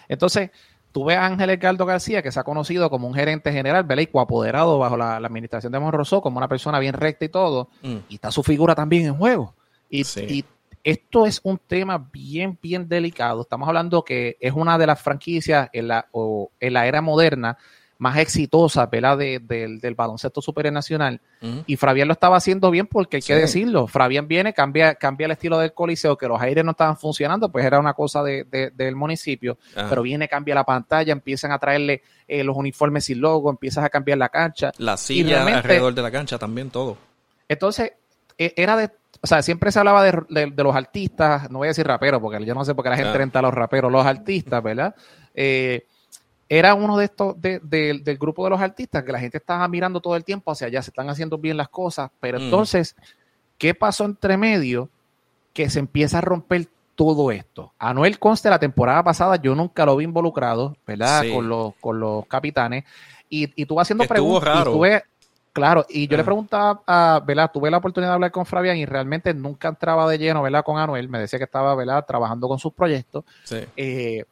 [SPEAKER 2] Entonces, tú ves a Ángel Edgardo García, que se ha conocido como un gerente general, ¿verdad? Y coapoderado bajo la, administración de Monroso, como una persona bien recta y todo. Mm. Y está su figura también en juego. Y, y esto es un tema bien, bien delicado. Estamos hablando que es una de las franquicias en la, o en la era moderna más exitosa De, del baloncesto supernacional. Y Fabián lo estaba haciendo bien porque hay que decirlo. Fabián viene, cambia, cambia el estilo del coliseo, que los aires no estaban funcionando, pues era una cosa de, del municipio. Pero viene, cambia la pantalla, empiezan a traerle eh, los uniformes y logo, empiezas a cambiar la cancha.
[SPEAKER 1] La silla alrededor de la cancha también, todo.
[SPEAKER 2] Entonces, e, era de o sea, siempre se hablaba de, los artistas, no voy a decir raperos, porque yo no sé por qué la gente renta a los raperos, los artistas, ¿verdad? Eh, era uno de estos, del grupo de los artistas que la gente estaba mirando todo el tiempo hacia allá, se están haciendo bien las cosas, pero mm. entonces, ¿qué pasó entre medio? Que se empieza a romper todo esto. Anuel Conste la temporada pasada yo nunca lo vi involucrado, ¿verdad? Con, los, con los capitanes. Y, y tú haciendo preguntas. Claro, y yo le preguntaba a, ¿verdad? Tuve la oportunidad de hablar con Fabián y realmente nunca entraba de lleno, ¿verdad? Con Anuel, me decía que estaba, ¿verdad? Trabajando con sus proyectos. Sí. Eh,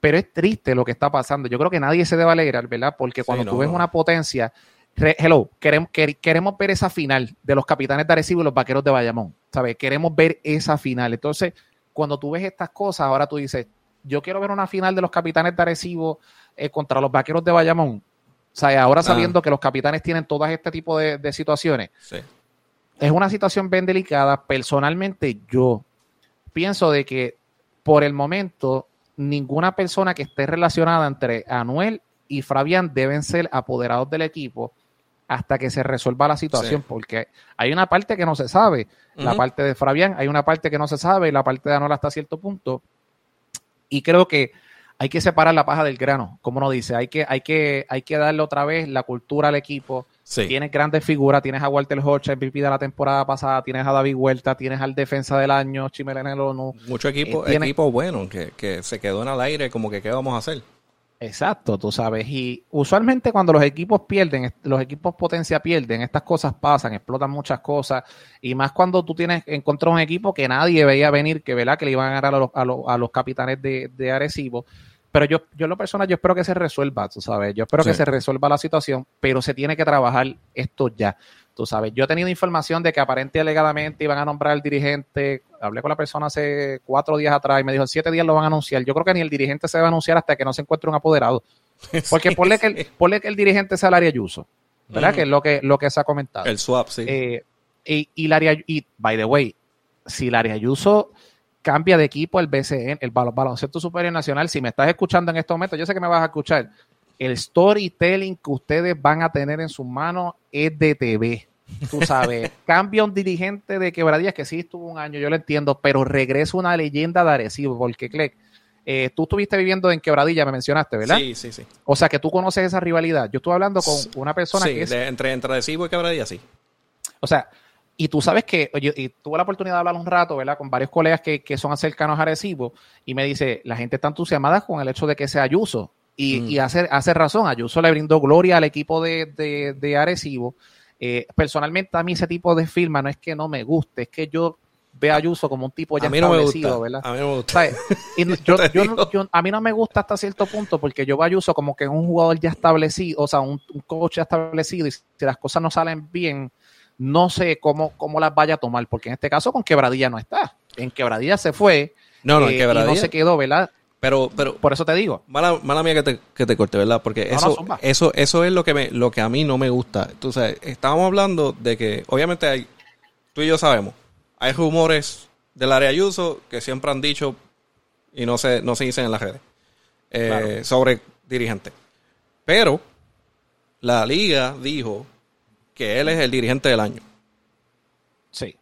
[SPEAKER 2] pero es triste lo que está pasando. Yo creo que nadie se debe alegrar, ¿verdad? Porque cuando tú ves una potencia, hello, queremos, queremos ver esa final de los capitanes de Arecibo y los vaqueros de Bayamón, ¿sabes? Queremos ver esa final. Entonces, cuando tú ves estas cosas, ahora tú dices, yo quiero ver una final de los capitanes de Arecibo eh, contra los vaqueros de Bayamón sea, ahora ah. sabiendo que los capitanes tienen todo este tipo de, situaciones, es una situación bien delicada. Personalmente, yo pienso de que por el momento ninguna persona que esté relacionada entre Anuel y Fabián deben ser apoderados del equipo hasta que se resuelva la situación, porque hay una parte que no se sabe, la parte de Fabián, hay una parte que no se sabe, la parte de Anuel hasta cierto punto, y creo que hay que separar la paja del grano, como uno dice, hay que, hay que, hay que darle otra vez la cultura al equipo. Tienes grandes figuras, tienes a Walter Hodge, MVP de la temporada pasada, tienes a David Huerta, tienes al defensa del año, Chimelene ONU.
[SPEAKER 1] Mucho equipo, eh, equipo bueno que, que se quedó en el aire, como que qué vamos a hacer.
[SPEAKER 2] Exacto, tú sabes. Y usualmente cuando los equipos pierden, los equipos potencia pierden, estas cosas pasan, explotan muchas cosas. Y más cuando tú tienes en contra un equipo que nadie veía venir, que, ¿verdad? que le iban a ganar a los, a los, a los capitanes de, de Arecibo. Pero yo, yo en lo personal, yo espero que se resuelva, tú sabes. Yo espero que se resuelva la situación, pero se tiene que trabajar esto ya. Tú sabes, yo he tenido información de que aparentemente alegadamente iban a nombrar al dirigente. Hablé con la persona hace cuatro días atrás y me dijo, en siete días lo van a anunciar. Yo creo que ni el dirigente se va a anunciar hasta que no se encuentre un apoderado. Porque ponle, que el, que el dirigente sea Laria Ayuso, ¿verdad? Que es lo que, lo que se ha comentado.
[SPEAKER 1] El swap, sí.
[SPEAKER 2] Eh, y, y, Laria, y, by the way, si Laria Ayuso cambia de equipo el BCN, el baloncesto superior nacional, si me estás escuchando en este momento, yo sé que me vas a escuchar, el storytelling que ustedes van a tener en sus manos es de TV. tú sabes, cambia un dirigente de quebradillas que sí estuvo un año, yo lo entiendo, pero regresa una leyenda de Arecibo, porque Clegg, eh, tú estuviste viviendo en Quebradilla, me mencionaste, ¿verdad?
[SPEAKER 1] Sí, sí, sí.
[SPEAKER 2] O sea, que tú conoces esa rivalidad. Yo estuve hablando con una persona que es...
[SPEAKER 1] de- entre, entre Arecibo y Quebradilla, sí.
[SPEAKER 2] O sea, y tú sabes que yo y tuve la oportunidad de hablar un rato, ¿verdad? Con varios colegas que, que son cercanos a Arecibo y me dice, la gente está entusiasmada con el hecho de que sea Ayuso. Y,
[SPEAKER 1] Mm.
[SPEAKER 2] y hace, hace razón, Ayuso le brindó gloria al equipo de, de, de Arecibo. Eh, personalmente a mí ese tipo de firma no es que no me guste, es que yo veo a Ayuso como un tipo ya
[SPEAKER 1] A mí no me
[SPEAKER 2] establecido,
[SPEAKER 1] gusta.
[SPEAKER 2] ¿verdad?
[SPEAKER 1] A mí no me gusta.
[SPEAKER 2] A mí no me gusta hasta cierto punto porque yo veo a Ayuso como que es un jugador ya establecido, o sea, un, un coach ya establecido y si las cosas no salen bien, no sé cómo, cómo las vaya a tomar, porque en este caso con Quebradilla no está. En Quebradilla se fue
[SPEAKER 1] No, no,
[SPEAKER 2] eh,
[SPEAKER 1] en
[SPEAKER 2] y
[SPEAKER 1] Quebradilla.
[SPEAKER 2] no se quedó, ¿verdad?
[SPEAKER 1] Pero, pero,
[SPEAKER 2] Por eso te digo.
[SPEAKER 1] Mala, mala mía que te, que te corte, ¿verdad? Porque
[SPEAKER 2] No,
[SPEAKER 1] eso, eso, eso es lo que me, lo que a mí no me gusta. Entonces, estábamos hablando de que, obviamente hay, tú y yo sabemos, hay rumores del área Ayuso que siempre han dicho y no se, no se dicen en las redes eh,
[SPEAKER 2] Claro.
[SPEAKER 1] sobre dirigentes. Pero la liga dijo que él es el dirigente del año.
[SPEAKER 2] Sí.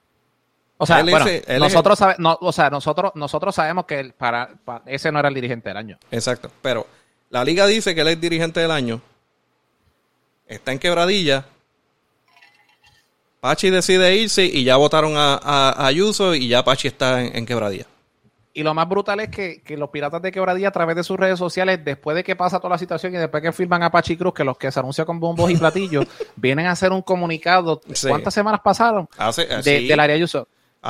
[SPEAKER 2] O sea, bueno,
[SPEAKER 1] es
[SPEAKER 2] nosotros, sabe- no, o sea, nosotros, nosotros sabemos que para, para- ese no era el dirigente del año.
[SPEAKER 1] Exacto. Pero la liga dice que él es dirigente del año. Está en quebradilla. Pachi decide irse y ya votaron a, a- a Ayuso y ya Pachi está en, en quebradilla.
[SPEAKER 2] Y lo más brutal es que, que los piratas de quebradilla a través de sus redes sociales, después de que pasa toda la situación y después que firman a Pachi Cruz, que los que se anuncian con bombos y platillos, vienen a hacer un comunicado.
[SPEAKER 1] Sí.
[SPEAKER 2] ¿Cuántas semanas pasaron?
[SPEAKER 1] Hace,
[SPEAKER 2] De,
[SPEAKER 1] sí,
[SPEAKER 2] del área Ayuso.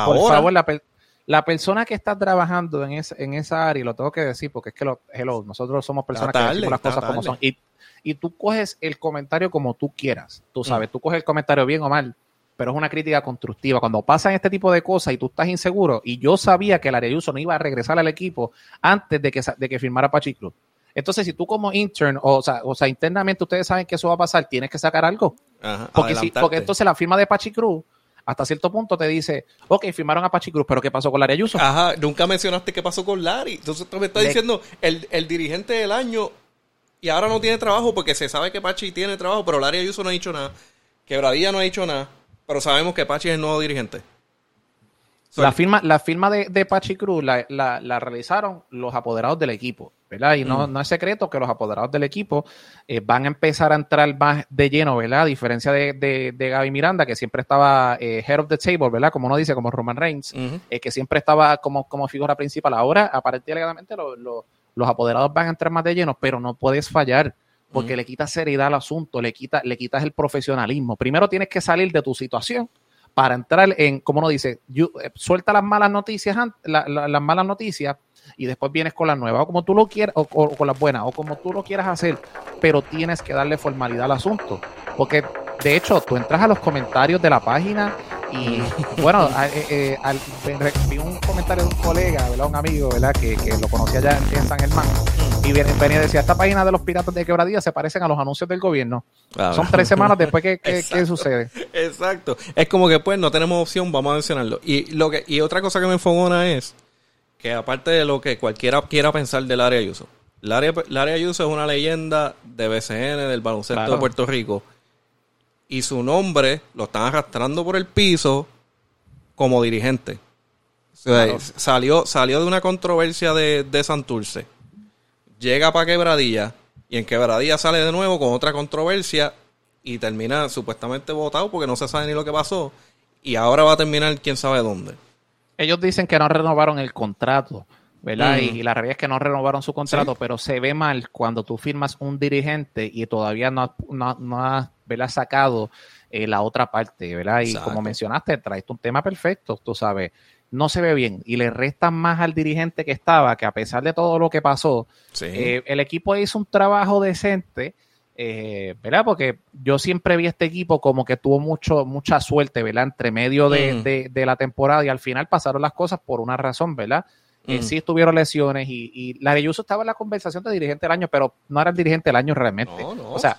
[SPEAKER 2] Por favor, la, per- la persona que está trabajando en, esa- en esa área, y lo tengo que decir porque es que lo, hello, nosotros somos personas que decimos las cosas como son. Y, y tú coges el comentario como tú quieras. Tú
[SPEAKER 1] Mm.
[SPEAKER 2] sabes, tú coges el comentario bien o mal, pero es una crítica constructiva. Cuando pasan este tipo de cosas y tú estás inseguro, y yo sabía que el Areyuso no iba a regresar al equipo antes de que, de que firmara Pachi Cruz. Entonces, si tú como intern, o, sea, o sea, internamente ustedes saben que eso va a pasar, tienes que sacar algo.
[SPEAKER 1] ajá,
[SPEAKER 2] Porque, si, porque entonces la firma de Pachi Cruz, hasta cierto punto te dice, ok, firmaron a Pachi Cruz, pero ¿qué pasó con la Ayuso?
[SPEAKER 1] Ajá, nunca mencionaste qué pasó con Larry. Entonces tú me estás
[SPEAKER 2] Le-
[SPEAKER 1] diciendo el, el dirigente del año y ahora no tiene trabajo porque se sabe que Pachi tiene trabajo, pero Larry Ayuso no ha dicho nada. Quebradilla no ha dicho nada, pero sabemos que Pachi es el nuevo dirigente.
[SPEAKER 2] La firma, la firma de, de Pachi Cruz la, la- la realizaron los apoderados del equipo, ¿verdad? Y no, no es secreto que los apoderados del equipo eh, van a empezar a entrar más de lleno, ¿verdad? A diferencia de, de, de Gaby Miranda, que siempre estaba eh, head of the table, ¿verdad? Como uno dice, como Roman Reigns, eh, que siempre estaba como, como figura principal. Ahora, aparentemente, lo- lo- los apoderados van a entrar más de lleno, pero no puedes fallar. Porque le quitas seriedad al asunto, le, quita, le quitas el profesionalismo. Primero tienes que salir de tu situación para entrar en, como uno dice, you- eh, suelta las malas noticias, an- la- la- las malas noticias y después vienes con las nuevas, o como tú lo quieras, o, o con las buenas, o como tú lo quieras hacer, pero tienes que darle formalidad al asunto. Porque, de hecho, tú entras a los comentarios de la página y, bueno, eh, eh, al- vi un comentario de un colega, ¿verdad? Un amigo, ¿verdad? Que, que lo conocía allá en, en San Germán. Y viene- venía y decía, esta página de los piratas de quebradilla se parecen a los anuncios del gobierno.
[SPEAKER 1] Ah,
[SPEAKER 2] Son tres semanas después que, que sucede.
[SPEAKER 1] Exacto. Es como que pues no tenemos opción, vamos a mencionarlo. Y lo que y otra cosa que me enfogona es que aparte de lo que cualquiera quiera pensar del área Ayuso, el área, el área Ayuso es una leyenda de BCN, del baloncesto
[SPEAKER 2] Claro.
[SPEAKER 1] de Puerto Rico. Y su nombre lo están arrastrando por el piso como dirigente. O sea,
[SPEAKER 2] Claro.
[SPEAKER 1] salió, salió de una controversia de, de Santurce. Llega para Quebradilla y en Quebradilla sale de nuevo con otra controversia y termina supuestamente votado porque no se sabe ni lo que pasó. Y ahora va a terminar quién sabe dónde.
[SPEAKER 2] Ellos dicen que no renovaron el contrato, ¿verdad?
[SPEAKER 1] Mm.
[SPEAKER 2] Y, y la realidad es que no renovaron su contrato, pero se ve mal cuando tú firmas un dirigente y todavía no, has- no, no has ¿verdad? sacado eh, la otra parte, ¿verdad? Y
[SPEAKER 1] Exacto.
[SPEAKER 2] como mencionaste, traes un tema perfecto, tú sabes. No se ve bien y le restan más al dirigente que estaba, que a pesar de todo lo que pasó,
[SPEAKER 1] Sí.
[SPEAKER 2] eh, el equipo hizo un trabajo decente, eh, ¿verdad? Porque yo siempre vi este equipo como que tuvo mucho, mucha suerte, ¿verdad? Entre medio de,
[SPEAKER 1] Mm.
[SPEAKER 2] de- de la temporada y al final pasaron las cosas por una razón, ¿verdad? Eh,
[SPEAKER 1] Mm.
[SPEAKER 2] sí estuvieron lesiones y, y la Areyuso estaba en la conversación de dirigente del año, pero no era el dirigente del año realmente.
[SPEAKER 1] No, no.
[SPEAKER 2] O sea,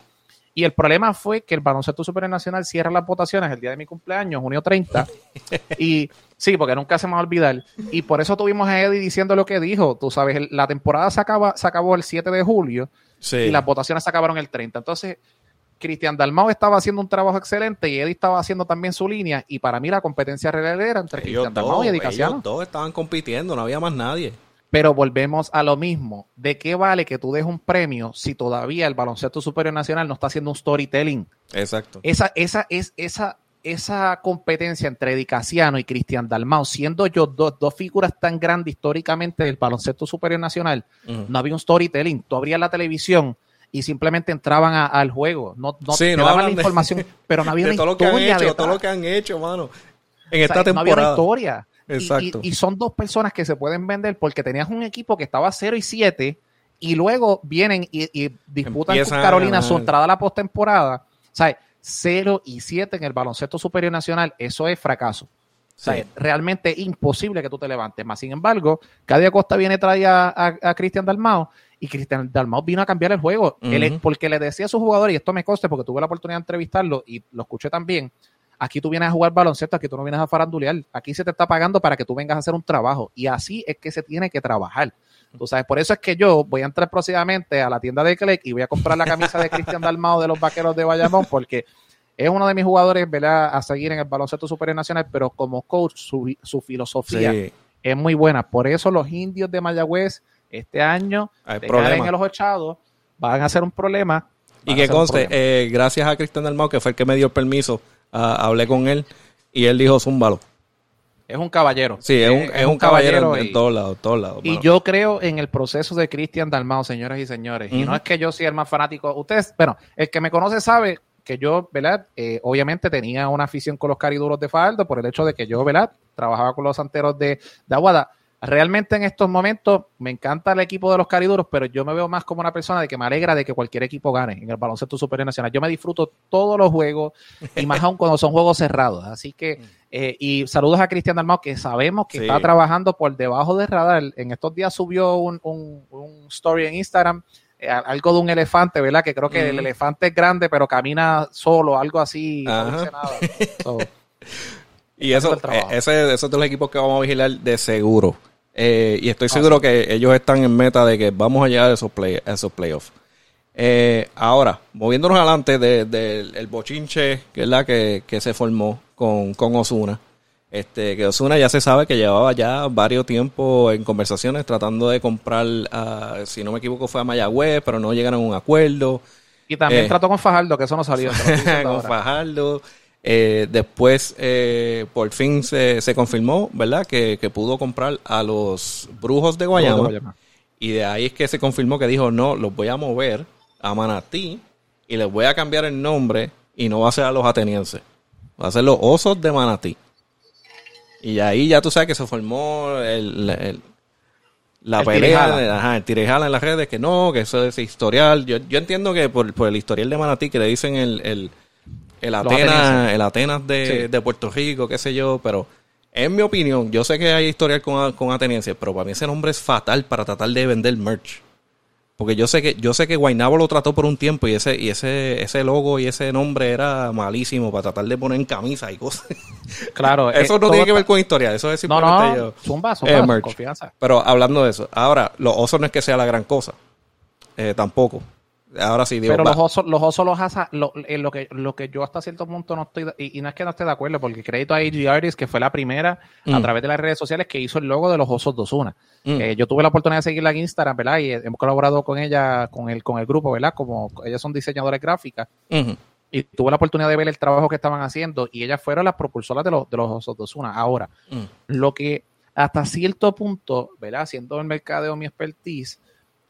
[SPEAKER 2] y el problema fue que el baloncesto superior nacional cierra las votaciones el día de mi cumpleaños, junio 30. y sí, porque nunca se me va a olvidar. Y por eso tuvimos a Eddie diciendo lo que dijo. Tú sabes, la temporada se, acaba, se acabó el 7 de julio
[SPEAKER 1] sí.
[SPEAKER 2] y las votaciones se acabaron el 30. Entonces, Cristian Dalmau estaba haciendo un trabajo excelente y Eddie estaba haciendo también su línea. Y para mí la competencia real era entre Cristian Dalmau y Eddie Casiano.
[SPEAKER 1] Ellos dos estaban compitiendo, no había más nadie.
[SPEAKER 2] Pero volvemos a lo mismo. ¿De qué vale que tú des un premio si todavía el baloncesto superior nacional no está haciendo un storytelling?
[SPEAKER 1] Exacto.
[SPEAKER 2] Esa, esa, es, esa, esa competencia entre Edicaciano y Cristian Dalmau, siendo yo dos, dos figuras tan grandes históricamente del baloncesto superior nacional, no había un storytelling. Tú abrías la televisión y simplemente entraban al juego. No, no
[SPEAKER 1] te
[SPEAKER 2] daban la información, pero no había una
[SPEAKER 1] todo
[SPEAKER 2] historia.
[SPEAKER 1] Lo que han hecho,
[SPEAKER 2] de
[SPEAKER 1] todo lo que han hecho, mano. En esta temporada.
[SPEAKER 2] No había una historia.
[SPEAKER 1] Exacto.
[SPEAKER 2] Y, y, son dos personas que se pueden vender porque tenías un equipo que estaba 0 y 7 y luego vienen y, y disputan con Carolina su entrada a la postemporada. O sea, 0 y 7 en el baloncesto superior nacional, eso es fracaso. O sea, es realmente imposible que tú te levantes. Más sin embargo, Cadia Costa viene trae a, a, a Cristian Dalmao y Cristian Dalmau vino a cambiar el juego. Uh -huh. Él, porque le decía a sus jugadores, y esto me consta porque tuve la oportunidad de entrevistarlo y lo escuché también, aquí tú vienes a jugar baloncesto, aquí tú no vienes a farandulear, aquí se te está pagando para que tú vengas a hacer un trabajo y así es que se tiene que trabajar. Tú sabes, por eso es que yo voy a entrar próximamente a la tienda de Clegg y voy a comprar la camisa de Cristian Dalmao de los Vaqueros de Bayamón porque es uno de mis jugadores, ¿verdad? A seguir en el baloncesto superior nacional, pero como coach, su, su filosofía sí. es muy buena. Por eso los indios de Mayagüez este año
[SPEAKER 1] Hay
[SPEAKER 2] en los echados van a ser un problema.
[SPEAKER 1] Y que conste, eh, gracias a Cristian Dalmau, que fue el que me dio el permiso, uh, hablé con él y él dijo, zúmbalo.
[SPEAKER 2] Es un caballero.
[SPEAKER 1] Sí, es, un, es, es un, caballero, caballero en, en, todos lados, todos lados.
[SPEAKER 2] Y yo creo en el proceso de Cristian Dalmau, señoras y señores. Uh -huh. Y no es que yo sea el más fanático. Ustedes, bueno, el que me conoce sabe que yo, ¿verdad? Eh, obviamente tenía una afición con los cariduros de Faldo por el hecho de que yo, ¿verdad? Trabajaba con los santeros de, de Aguada. Realmente en estos momentos me encanta el equipo de los cariduros, pero yo me veo más como una persona de que me alegra de que cualquier equipo gane en el baloncesto superior nacional. Yo me disfruto todos los juegos y más aún cuando son juegos cerrados. Así que, eh, y saludos a Cristian Dalmau, que sabemos que sí. está trabajando por debajo del radar. En estos días subió un, un, un story en Instagram eh, algo de un elefante, ¿verdad? Que creo que mm. el elefante es grande, pero camina solo, algo así. No dice nada. So,
[SPEAKER 1] y eso, eh, ese, esos de los equipos que vamos a vigilar de seguro. Eh, y estoy seguro ah, sí. que ellos están en meta de que vamos a llegar a esos, play, a esos playoffs. Eh, ahora, moviéndonos adelante del de, de, bochinche ¿verdad? Que, que se formó con, con Osuna. Este, que Osuna ya se sabe que llevaba ya varios tiempos en conversaciones tratando de comprar, si no me equivoco, fue a Mayagüez, pero no llegaron a un acuerdo.
[SPEAKER 2] Y también eh, trató con Fajardo, que eso no salió.
[SPEAKER 1] con Fajardo. Eh, después, eh, por fin se, se confirmó, ¿verdad? Que, que, pudo comprar a los Brujos de Guayama, de Guayama. Y de ahí es que se confirmó que dijo, no, los voy a mover a Manatí y les voy a cambiar el nombre y no va a ser a los atenienses. Va a ser los Osos de Manatí. Y ahí ya tú sabes que se formó el, el, la el pelea, ajá, el tirejala en las redes, que no, que eso es historial. Yo, yo entiendo que por, por el historial de Manatí, que le dicen el, el, el Atenas, el Atenas de, sí. de, Puerto Rico, qué sé yo, pero en mi opinión, yo sé que hay historial con, con atenienses, pero para mí ese nombre es fatal para tratar de vender merch. Porque yo sé que yo sé que Guaynabo lo trató por un tiempo y ese y ese ese logo y ese nombre era malísimo para tratar de poner en camisa y cosas.
[SPEAKER 2] Claro,
[SPEAKER 1] eso eh, no tiene que ver con historia, eso es simplemente
[SPEAKER 2] no, no,
[SPEAKER 1] yo.
[SPEAKER 2] Zumba, zumba, eh, merch. confianza.
[SPEAKER 1] Pero hablando de eso, ahora los osos no es que sea la gran cosa, eh, tampoco. Ahora sí, digo,
[SPEAKER 2] pero los osos, los osos los asa, lo, eh, lo, que, lo que yo hasta cierto punto no estoy, y, y, no es que no esté de acuerdo, porque crédito a AG Artist, que fue la primera mm. a través de las redes sociales que hizo el logo de los osos Dosuna. Mm. Eh, yo tuve la oportunidad de seguirla en Instagram, ¿verdad? Y hemos colaborado con ella, con el, con el grupo, ¿verdad? Como ellas son diseñadoras gráficas. Mm -hmm. Y tuve la oportunidad de ver el trabajo que estaban haciendo y ellas fueron las propulsoras de los, de los osos Dosuna. Ahora, lo que hasta cierto punto, ¿verdad? Siendo el mercadeo mi expertise,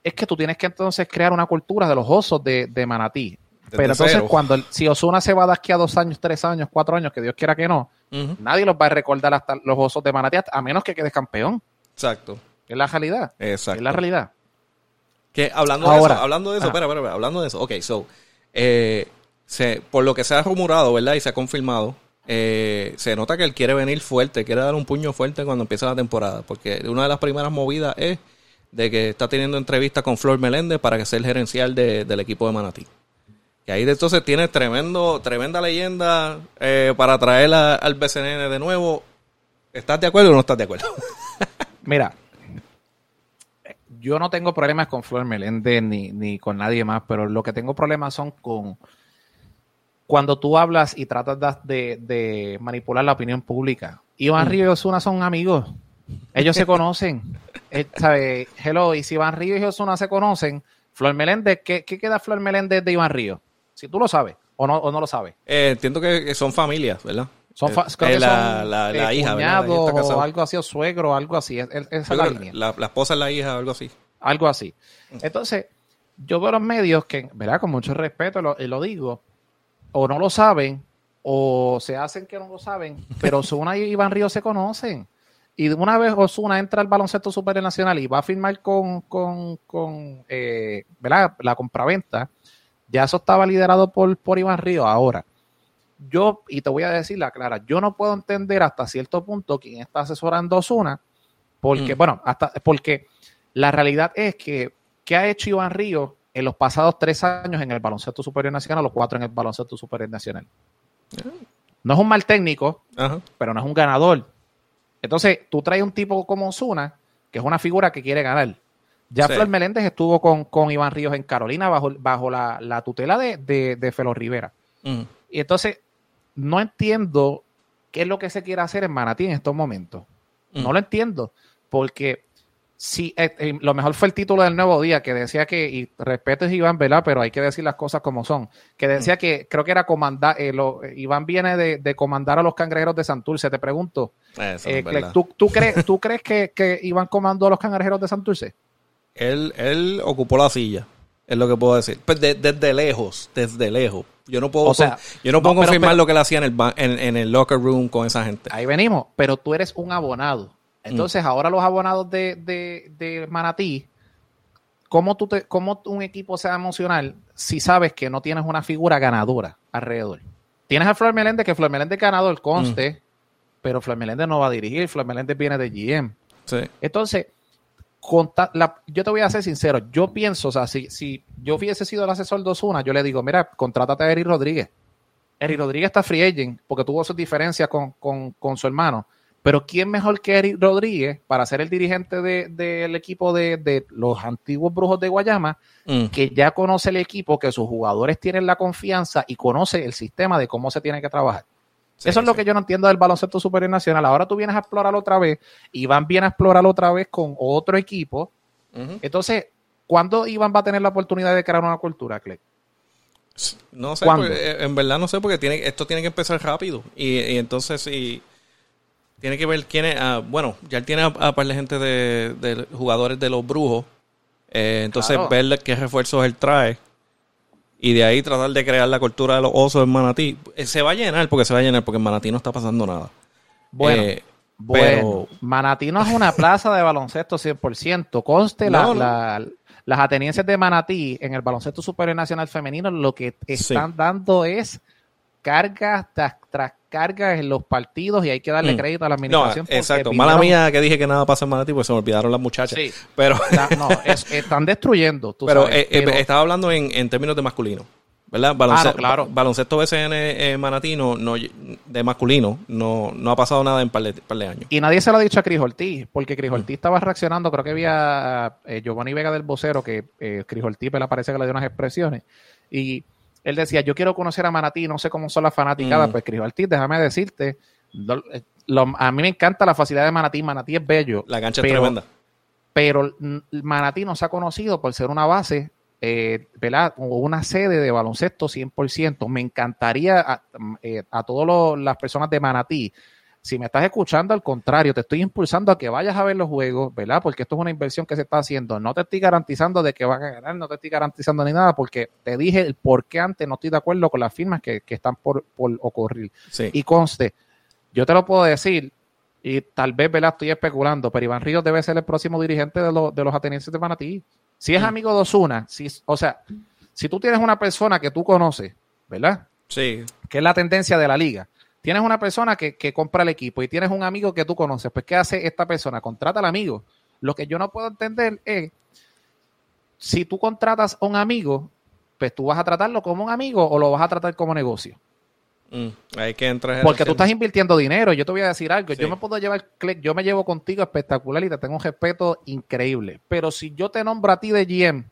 [SPEAKER 2] es que tú tienes que entonces crear una cultura de los osos de, de Manatí. Desde Pero entonces, cero. cuando el, si Osuna se va de aquí a dos años, tres años, cuatro años, que Dios quiera que no, uh -huh. nadie los va a recordar hasta los osos de Manatí, a menos que quedes campeón.
[SPEAKER 1] Exacto.
[SPEAKER 2] Es la realidad.
[SPEAKER 1] Exacto.
[SPEAKER 2] Es la realidad.
[SPEAKER 1] Que hablando Ahora, de eso, hablando de eso, espera, espera, hablando de eso, ok, so, eh, se, por lo que se ha rumorado, ¿verdad? Y se ha confirmado, eh, se nota que él quiere venir fuerte, quiere dar un puño fuerte cuando empieza la temporada, porque una de las primeras movidas es de que está teniendo entrevista con Flor Meléndez para que sea el gerencial de, del equipo de Manatí. Y ahí entonces tiene tremendo, tremenda leyenda eh, para traer a, al BCN de nuevo. ¿Estás de acuerdo o no estás de acuerdo?
[SPEAKER 2] Mira, yo no tengo problemas con Flor Meléndez ni, ni con nadie más, pero lo que tengo problemas son con cuando tú hablas y tratas de, de manipular la opinión pública, Iván mm. Río y Osuna son amigos. Ellos se conocen. Eh, ¿sabe? Hello, y si Iván Río y Osuna se conocen, Flor Meléndez, ¿qué, queda Flor Meléndez de Iván Río? Si tú lo sabes o no, o no lo sabes.
[SPEAKER 1] Eh, entiendo que son familias, ¿verdad?
[SPEAKER 2] Son, eh, la, la, hija, cuñado, o algo así, o suegro, algo así. esa es la línea.
[SPEAKER 1] La, esposa es la hija, algo así.
[SPEAKER 2] Algo así. Entonces, yo veo los medios que, ¿verdad? Con mucho respeto, lo, lo digo, o no lo saben, o se hacen que no lo saben, pero Osuna y Iván Río se conocen. Y una vez Osuna entra al baloncesto supernacional y va a firmar con, con, con eh, ¿verdad? la compraventa, ya eso estaba liderado por, por Iván Río. Ahora, yo, y te voy a decir la clara, yo no puedo entender hasta cierto punto quién está asesorando a Osuna, porque, mm. bueno, hasta porque la realidad es que, ¿qué ha hecho Iván Río en los pasados tres años en el baloncesto superior nacional, los cuatro en el baloncesto superior nacional? No es un mal técnico, pero no es un ganador. Entonces, tú traes un tipo como Osuna, que es una figura que quiere ganar. Ya Flor Meléndez estuvo con, Iván Ríos en Carolina bajo, bajo la, tutela de, de, Felo Rivera. Y entonces, no entiendo qué es lo que se quiere hacer en Manatí en estos momentos. No lo entiendo, porque Sí, eh, eh, lo mejor fue el título del nuevo día que decía que, y respeto Iván, ¿verdad? Pero hay que decir las cosas como son. Que decía que creo que era comandar, eh, Iván viene de, comandar a los cangrejeros de Santurce. Te pregunto, ¿tú, crees, ¿tú crees que, Iván comandó a los cangrejeros de Santurce?
[SPEAKER 1] Él, él ocupó la silla, es lo que puedo decir. Pues desde lejos, desde lejos. Yo no puedo, yo no puedo confirmar lo que él hacía en el, en el locker room con esa gente.
[SPEAKER 2] Ahí venimos, pero tú eres un abonado entonces, mm. ahora los abonados de, de, Manatí, ¿cómo, tú te, ¿cómo un equipo sea emocional si sabes que no tienes una figura ganadora alrededor? Tienes a Flor Meléndez, que Flor Meléndez ganador, conste, mm. pero Flor Meléndez no va a dirigir, Flor Meléndez viene de GM. Entonces, yo te voy a ser sincero, yo pienso, o sea, si, si yo hubiese sido el asesor de Osuna, yo le digo, mira, contrátate a Eric Rodríguez. Eric Rodríguez está free agent porque tuvo sus diferencias con, con su hermano. Pero ¿quién mejor que Eric Rodríguez para ser el dirigente del equipo de, los antiguos brujos de Guayama, mm. que ya conoce el equipo, que sus jugadores tienen la confianza y conoce el sistema de cómo se tiene que trabajar? Eso es lo que yo no entiendo del baloncesto superior nacional. Ahora tú vienes a explorar otra vez, Iván viene a explorar otra vez con otro equipo. Entonces, ¿cuándo Iván va a tener la oportunidad de crear una cultura, Clay?
[SPEAKER 1] No sé, en verdad no sé, porque tiene, esto tiene que empezar rápido. Y, y entonces, si tiene que ver quién es. Ah, bueno, ya él tiene a, par de gente de, jugadores de los brujos. Eh, entonces, ver qué refuerzos él trae. Y de ahí tratar de crear la cultura de los osos en Manatí. Eh, se va a llenar porque se va a llenar, porque en Manatí no está pasando nada.
[SPEAKER 2] Bueno. Eh, bueno, Manatí no es una plaza de baloncesto 100%. Conste las atenienses de Manatí en el baloncesto superior nacional femenino lo que están dando es cargas tras, cargas en los partidos y hay que darle mm. crédito a la administración.
[SPEAKER 1] exacto. Mala mía que dije que nada pasa en Manatí, pues se me olvidaron las muchachas. Sí. Pero
[SPEAKER 2] no, están destruyendo.
[SPEAKER 1] pero, eh, eh, estaba hablando en, términos de masculino. ¿Verdad? Ah, baloncesto, claro. baloncesto BCN eh, Manatí no, de masculino no, no ha pasado nada en par de, años.
[SPEAKER 2] Y nadie se lo ha dicho a Cris Ortiz, porque Cris Ortiz mm. estaba reaccionando, creo que había Giovanni Vega del vocero, que eh, Cris Ortiz le parece que le dio unas expresiones. Y él decía, yo quiero conocer a Manatí, no sé cómo son las fanaticadas, mm. pues escribió Ortiz, déjame decirte, eh, a mí me encanta la facilidad de Manatí, Manatí es bello.
[SPEAKER 1] La cancha es tremenda. Pero Manatí no se ha conocido por ser una base, eh, ¿verdad? O una sede de baloncesto 100%. Me encantaría a, eh, a todas las personas de Manatí si me estás escuchando, al contrario, te estoy impulsando a que vayas a ver los juegos, ¿verdad? Porque esto es una inversión que se está haciendo. No te estoy garantizando de que van a ganar, no te estoy garantizando ni nada, porque te dije el por qué antes no estoy de acuerdo con las firmas que, están por, ocurrir. Y conste, yo te lo puedo decir, y tal vez, ¿verdad? Estoy especulando, pero Iván Ríos debe ser el próximo dirigente de, de los atenienses de Manatí. Si es mm. amigo de Osuna, si, o sea, si tú tienes una persona que tú conoces, ¿verdad? Sí.
[SPEAKER 2] Que es la tendencia de la liga Tienes una persona que, compra el equipo y tienes un amigo que tú conoces. Pues, ¿qué hace esta persona? Contrata al amigo. Lo que yo no puedo entender es, si tú contratas a un amigo, pues tú vas a tratarlo como un amigo o lo vas a tratar como negocio.
[SPEAKER 1] Mm, hay que entrar
[SPEAKER 2] Porque tú estás invirtiendo dinero. Yo te voy a decir algo. Yo me puedo llevar, yo me llevo contigo espectacular y te tengo un respeto increíble. Pero si yo te nombro a ti de GM,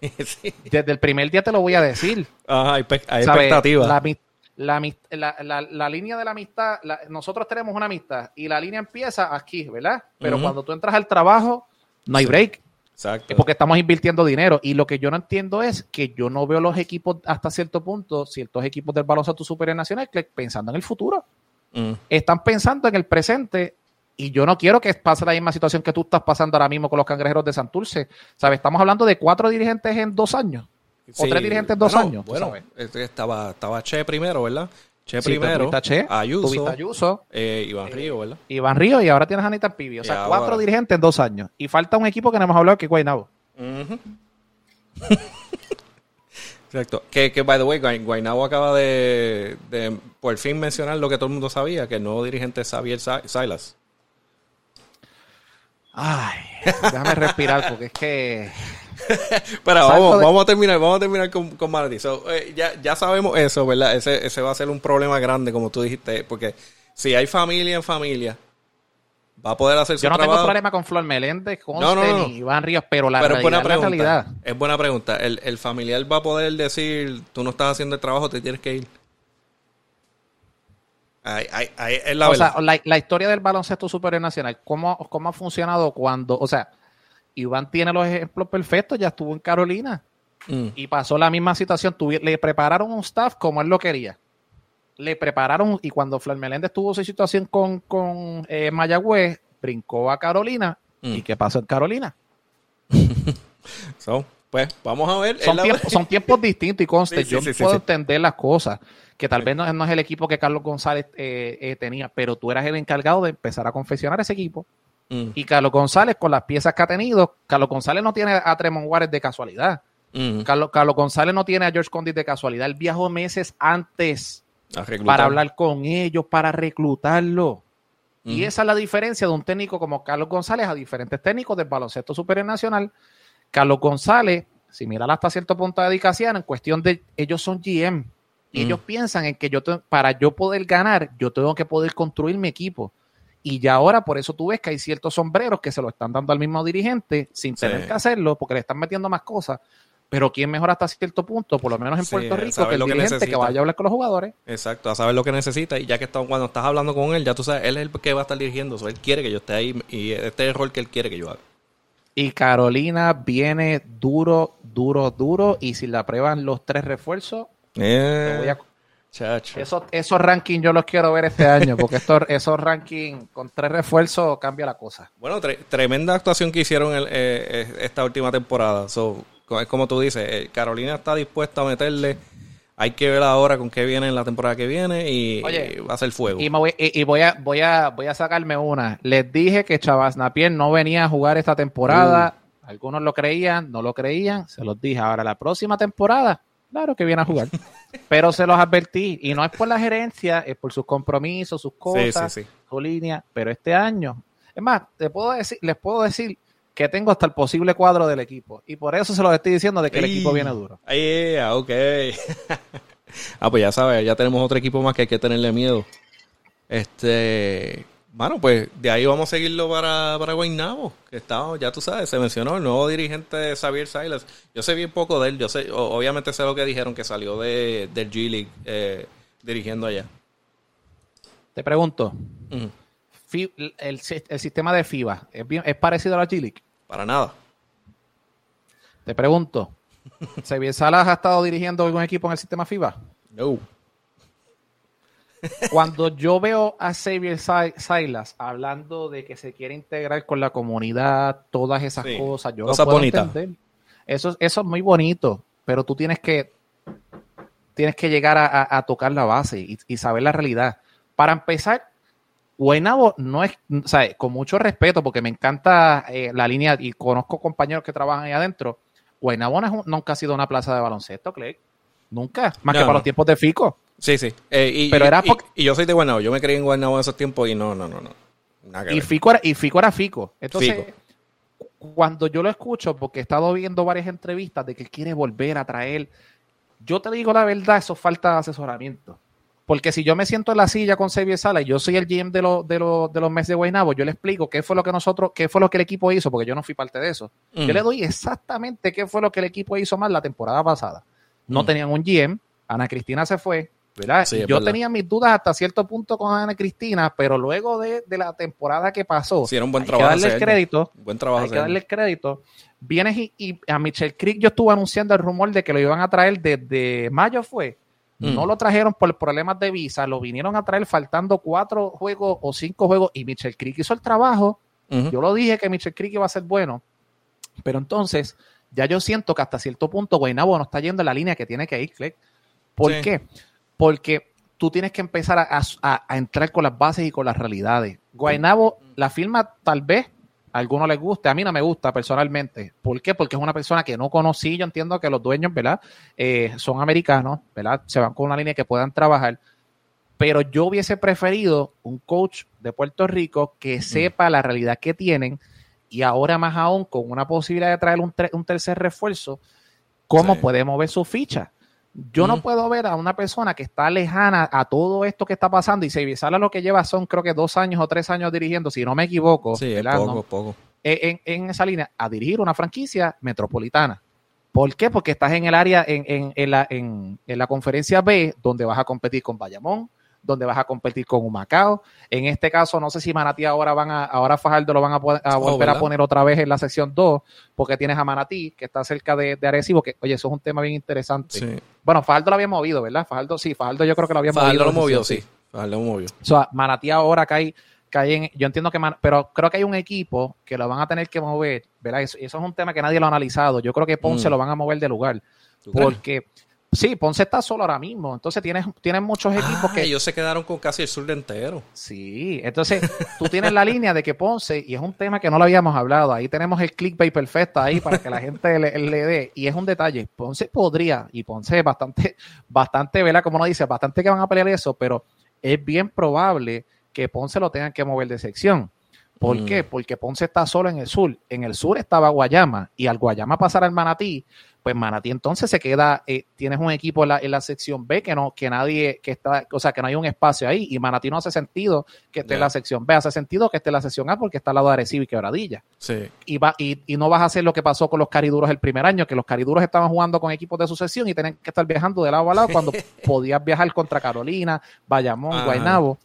[SPEAKER 2] desde el primer día te lo voy a decir.
[SPEAKER 1] hay, expectativas
[SPEAKER 2] la, la, línea de la amistad, nosotros tenemos una amistad y la línea empieza aquí, ¿verdad? Pero cuando tú entras al trabajo, no hay break. Exacto. Porque estamos invirtiendo dinero. Y lo que yo no entiendo es que yo no veo los equipos hasta cierto punto, ciertos equipos del baloncesto superior nacional, que pensando en el futuro. Mm. Están pensando en el presente y yo no quiero que pase la misma situación que tú estás pasando ahora mismo con los cangrejeros de Santurce. ¿Sabes? Estamos hablando de cuatro dirigentes en dos años. O tres dirigentes en dos años.
[SPEAKER 1] Bueno, este estaba, estaba Che primero, ¿verdad? Che primero,
[SPEAKER 2] che,
[SPEAKER 1] Ayuso,
[SPEAKER 2] Ayuso
[SPEAKER 1] eh, Iván Río, ¿verdad?
[SPEAKER 2] Iván Río y ahora tienes a Anita Pibi. O sea, cuatro dirigentes en dos años. Y falta un equipo que no hemos hablado que es Guaynabo.
[SPEAKER 1] Exacto. Que, que, by the way, Guaynabo acaba de, de, por fin mencionar lo que todo el mundo sabía, que el nuevo dirigente es Xavier Silas.
[SPEAKER 2] Ay, déjame respirar porque es que.
[SPEAKER 1] Pero vamos, vamos a terminar, vamos a terminar con, con eh, ya, ya sabemos eso, ¿verdad? Ese, ese va a ser un problema grande, como tú dijiste, porque si hay familia en familia, va a poder hacer su
[SPEAKER 2] Yo
[SPEAKER 1] no
[SPEAKER 2] tengo problema con Flor Meléndez, con no, Iván Ríos, pero la realidad,
[SPEAKER 1] buena pregunta,
[SPEAKER 2] realidad.
[SPEAKER 1] Es buena pregunta. El, el familiar va a poder decir, tú no estás haciendo el trabajo, te tienes que ir
[SPEAKER 2] la o sea, la, historia del baloncesto superior nacional, ¿cómo, ¿cómo ha funcionado cuando, o sea, Iván tiene los ejemplos perfectos, ya estuvo en Carolina mm. y pasó la misma situación, le prepararon un staff como él lo quería. Le prepararon y cuando Flor Meléndez tuvo su situación con, con eh, Mayagüez, brincó a Carolina. Mm. ¿Y qué pasó en Carolina?
[SPEAKER 1] pues vamos a ver.
[SPEAKER 2] Son, tiempos, distintos y conste, yo puedo entender las cosas que tal vez no, es el equipo que Carlos González eh, eh, tenía, pero tú eras el encargado de empezar a confeccionar ese equipo. Mm. Y Carlos González, con las piezas que ha tenido, Carlos González no tiene a Tremont Juárez de casualidad. Mm. Carlos, Carlos, González no tiene a George Condit de casualidad. Él viajó meses antes para hablar con ellos, para reclutarlo. Y mm. esa es la diferencia de un técnico como Carlos González a diferentes técnicos del baloncesto superior nacional. Carlos González, si mira hasta cierto punto de dedicación, en cuestión de ellos son GM. Y ellos piensan en que yo para yo poder ganar, yo tengo que poder construir mi equipo. Y ya ahora, por eso tú ves que hay ciertos sombreros que se lo están dando al mismo dirigente sin tener que hacerlo, porque le están metiendo más cosas. Pero ¿quién mejor hasta cierto punto, por lo menos en Puerto Rico, que el dirigente que, vaya a hablar con los jugadores?
[SPEAKER 1] Exacto, a saber lo que necesita. Y ya que está, cuando estás hablando con él, ya tú sabes, él es el que va a estar dirigiendo. él quiere que yo esté ahí y este es el rol que él quiere que yo haga.
[SPEAKER 2] Y Carolina viene duro, duro, duro. Y si la prueban los tres refuerzos,
[SPEAKER 1] eh,
[SPEAKER 2] esos, rankings yo los quiero ver este año, porque estos, esos rankings con tres refuerzos cambia la cosa.
[SPEAKER 1] Bueno, tremenda actuación que hicieron eh, eh, esta última temporada. es como tú dices, Carolina está dispuesta a meterle. Hay que ver ahora con qué viene en la temporada que viene y, va a ser fuego.
[SPEAKER 2] Y, voy, y, voy, a, voy, a, voy a sacarme una. Les dije que Chavas Napier no venía a jugar esta temporada. Uh. Algunos lo creían, no lo creían. Se los dije. Ahora, la próxima temporada Claro que viene a jugar. Pero se los advertí. Y no es por la gerencia, es por sus compromisos, sus cosas, su línea. Pero este año, es más, te puedo decir, les puedo decir que tengo hasta el posible cuadro del equipo. Y por eso se los estoy diciendo de que el equipo viene duro.
[SPEAKER 1] Yeah, ok. ah, pues ya sabes, ya tenemos otro equipo más que hay que tenerle miedo. Este, bueno, pues de ahí vamos a seguirlo para, para Guaynabo, que está, ya tú sabes, se mencionó el nuevo dirigente Xavier Silas. Yo sé bien poco de él, yo sé, obviamente sé lo que dijeron, que salió de, del G-League eh, dirigiendo allá.
[SPEAKER 2] Te pregunto, el, sistema de FIBA, ¿es, ¿es parecido a la G-League?
[SPEAKER 1] Para nada.
[SPEAKER 2] Te pregunto, ¿Xavier Salas ha estado dirigiendo algún equipo en el sistema FIBA?
[SPEAKER 1] No.
[SPEAKER 2] Cuando yo veo a Xavier Silas hablando de que se quiere integrar con la comunidad, todas esas cosas, yo lo puedo entender. Eso, eso es muy bonito, pero tú tienes que tienes que llegar a, tocar la base y, saber la realidad. Para empezar, Guaynabo no es, o sea, con mucho respeto, porque me encanta eh, la línea y conozco compañeros que trabajan ahí adentro. Guaynabo nunca ha sido una plaza de baloncesto, Clay. Nunca, más que para los tiempos de Fico.
[SPEAKER 1] Sí, sí. Eh, y, Pero era y, yo soy de Guaynabo. Yo me creí en Guaynabo en esos tiempos y no, no, no, no.
[SPEAKER 2] y, Fico era, y Fico era Fico. Entonces, cuando yo lo escucho, porque he estado viendo varias entrevistas de que quiere volver a traer, yo te digo la verdad, eso falta de asesoramiento. Porque si yo me siento en la silla con Xavier Sala y yo soy el GM de, de, de los meses de Guaynabo, yo le explico qué fue lo que nosotros, qué fue lo que el equipo hizo, porque yo no fui parte de eso. Yo le doy exactamente qué fue lo que el equipo hizo mal la temporada pasada. No tenían un GM, Ana Cristina se fue, ¿verdad?
[SPEAKER 1] Sí,
[SPEAKER 2] yo
[SPEAKER 1] verdad.
[SPEAKER 2] tenía mis dudas hasta cierto punto con Ana Cristina, pero luego de, de la temporada que pasó,
[SPEAKER 1] Hicieron buen
[SPEAKER 2] hay
[SPEAKER 1] trabajo
[SPEAKER 2] que darle el crédito,
[SPEAKER 1] Buen trabajo.
[SPEAKER 2] hay que darle el crédito. Vienes y, y a Michelle Creek yo estuve anunciando el rumor de que lo iban a traer desde mayo fue.
[SPEAKER 1] Mm.
[SPEAKER 2] No lo trajeron por problemas de visa, lo vinieron a traer faltando cuatro juegos o cinco juegos y Michelle Creek hizo el trabajo. Yo lo dije que Michelle Creek iba a ser bueno, pero entonces ya yo siento que hasta cierto punto Guaynabo no está yendo en la línea que tiene que ir, Clegg. ¿Por
[SPEAKER 1] Sí.
[SPEAKER 2] qué? Porque tú tienes que empezar a, a- a entrar con las bases y con las realidades. Guaynabo, la firma tal vez a algunos les guste, a mí no me gusta personalmente. ¿Por qué? Porque es una persona que no conocí, yo entiendo que los dueños, ¿verdad? Eh, son americanos, ¿verdad? Se van con una línea que puedan trabajar. Pero yo hubiese preferido un coach de Puerto Rico que sepa la realidad que tienen y ahora más aún con una posibilidad de traer un tercer refuerzo, cómo
[SPEAKER 1] Sí.
[SPEAKER 2] puede mover su ficha. Yo no puedo ver a una persona que está lejana a todo esto que está pasando y se sale lo que lleva son creo que dos años o tres años dirigiendo, si no me equivoco,
[SPEAKER 1] Sí,
[SPEAKER 2] ¿verdad?
[SPEAKER 1] poco,
[SPEAKER 2] No-
[SPEAKER 1] poco.
[SPEAKER 2] en, en esa línea a dirigir una franquicia metropolitana. ¿Por qué? Porque estás en el área, en, en- en la, en la conferencia B, donde vas a competir con Bayamón, donde vas a competir con Humacao. En este caso, no sé si Manatí ahora van a, ahora Fajardo lo van a,
[SPEAKER 1] Oh,
[SPEAKER 2] volver a poner otra vez en la sección 2, porque tienes a Manatí, que está cerca de, de Arecibo, que, oye, eso es un tema bien interesante.
[SPEAKER 1] Sí.
[SPEAKER 2] Bueno, Fajardo lo había movido, ¿verdad? Fajardo, sí, Fajardo yo creo que lo había
[SPEAKER 1] Fajardo
[SPEAKER 2] movido.
[SPEAKER 1] lo
[SPEAKER 2] en la
[SPEAKER 1] movió, sí. Fajardo lo movió.
[SPEAKER 2] o sea, Manatí ahora cae, cae en. Yo entiendo que. Man- pero creo que hay un equipo que lo van a tener que mover, ¿verdad? Eso, eso es un tema que nadie lo ha analizado. Yo creo que Ponce
[SPEAKER 1] Mm.
[SPEAKER 2] lo van a mover de lugar. Porque. Sí, Ponce está solo ahora mismo. Entonces tienes, tienes muchos equipos
[SPEAKER 1] Ah,
[SPEAKER 2] que.
[SPEAKER 1] ellos se quedaron con casi el sur de entero.
[SPEAKER 2] Sí, entonces tú tienes la línea de que Ponce, y es un tema que no lo habíamos hablado, ahí tenemos el clickbait perfecto ahí para que la gente le, le dé, y es un detalle, Ponce podría, y Ponce es bastante, bastante, ¿verdad? Como uno dice, bastante que van a pelear eso, pero es bien probable que Ponce lo tengan que mover de sección. ¿Por
[SPEAKER 1] Mm.
[SPEAKER 2] qué? Porque Ponce está solo en el sur. En el sur estaba Guayama, y al Guayama pasar al Manatí, pues Manatí entonces se queda, eh, tienes un equipo en la, en la sección B que no, que nadie, que está, o sea, que no hay un espacio ahí, y Manatí no hace sentido que esté en la sección B, hace sentido que esté en la sección A porque está al lado de Arecibo y Quebradilla.
[SPEAKER 1] Sí.
[SPEAKER 2] Y, va, y, y no vas a hacer lo que pasó con los cariduros el primer año, que los cariduros estaban jugando con equipos de sucesión y tenían que estar viajando de lado a lado cuando podías viajar contra Carolina, Bayamón,
[SPEAKER 1] Ajá.
[SPEAKER 2] Guaynabo.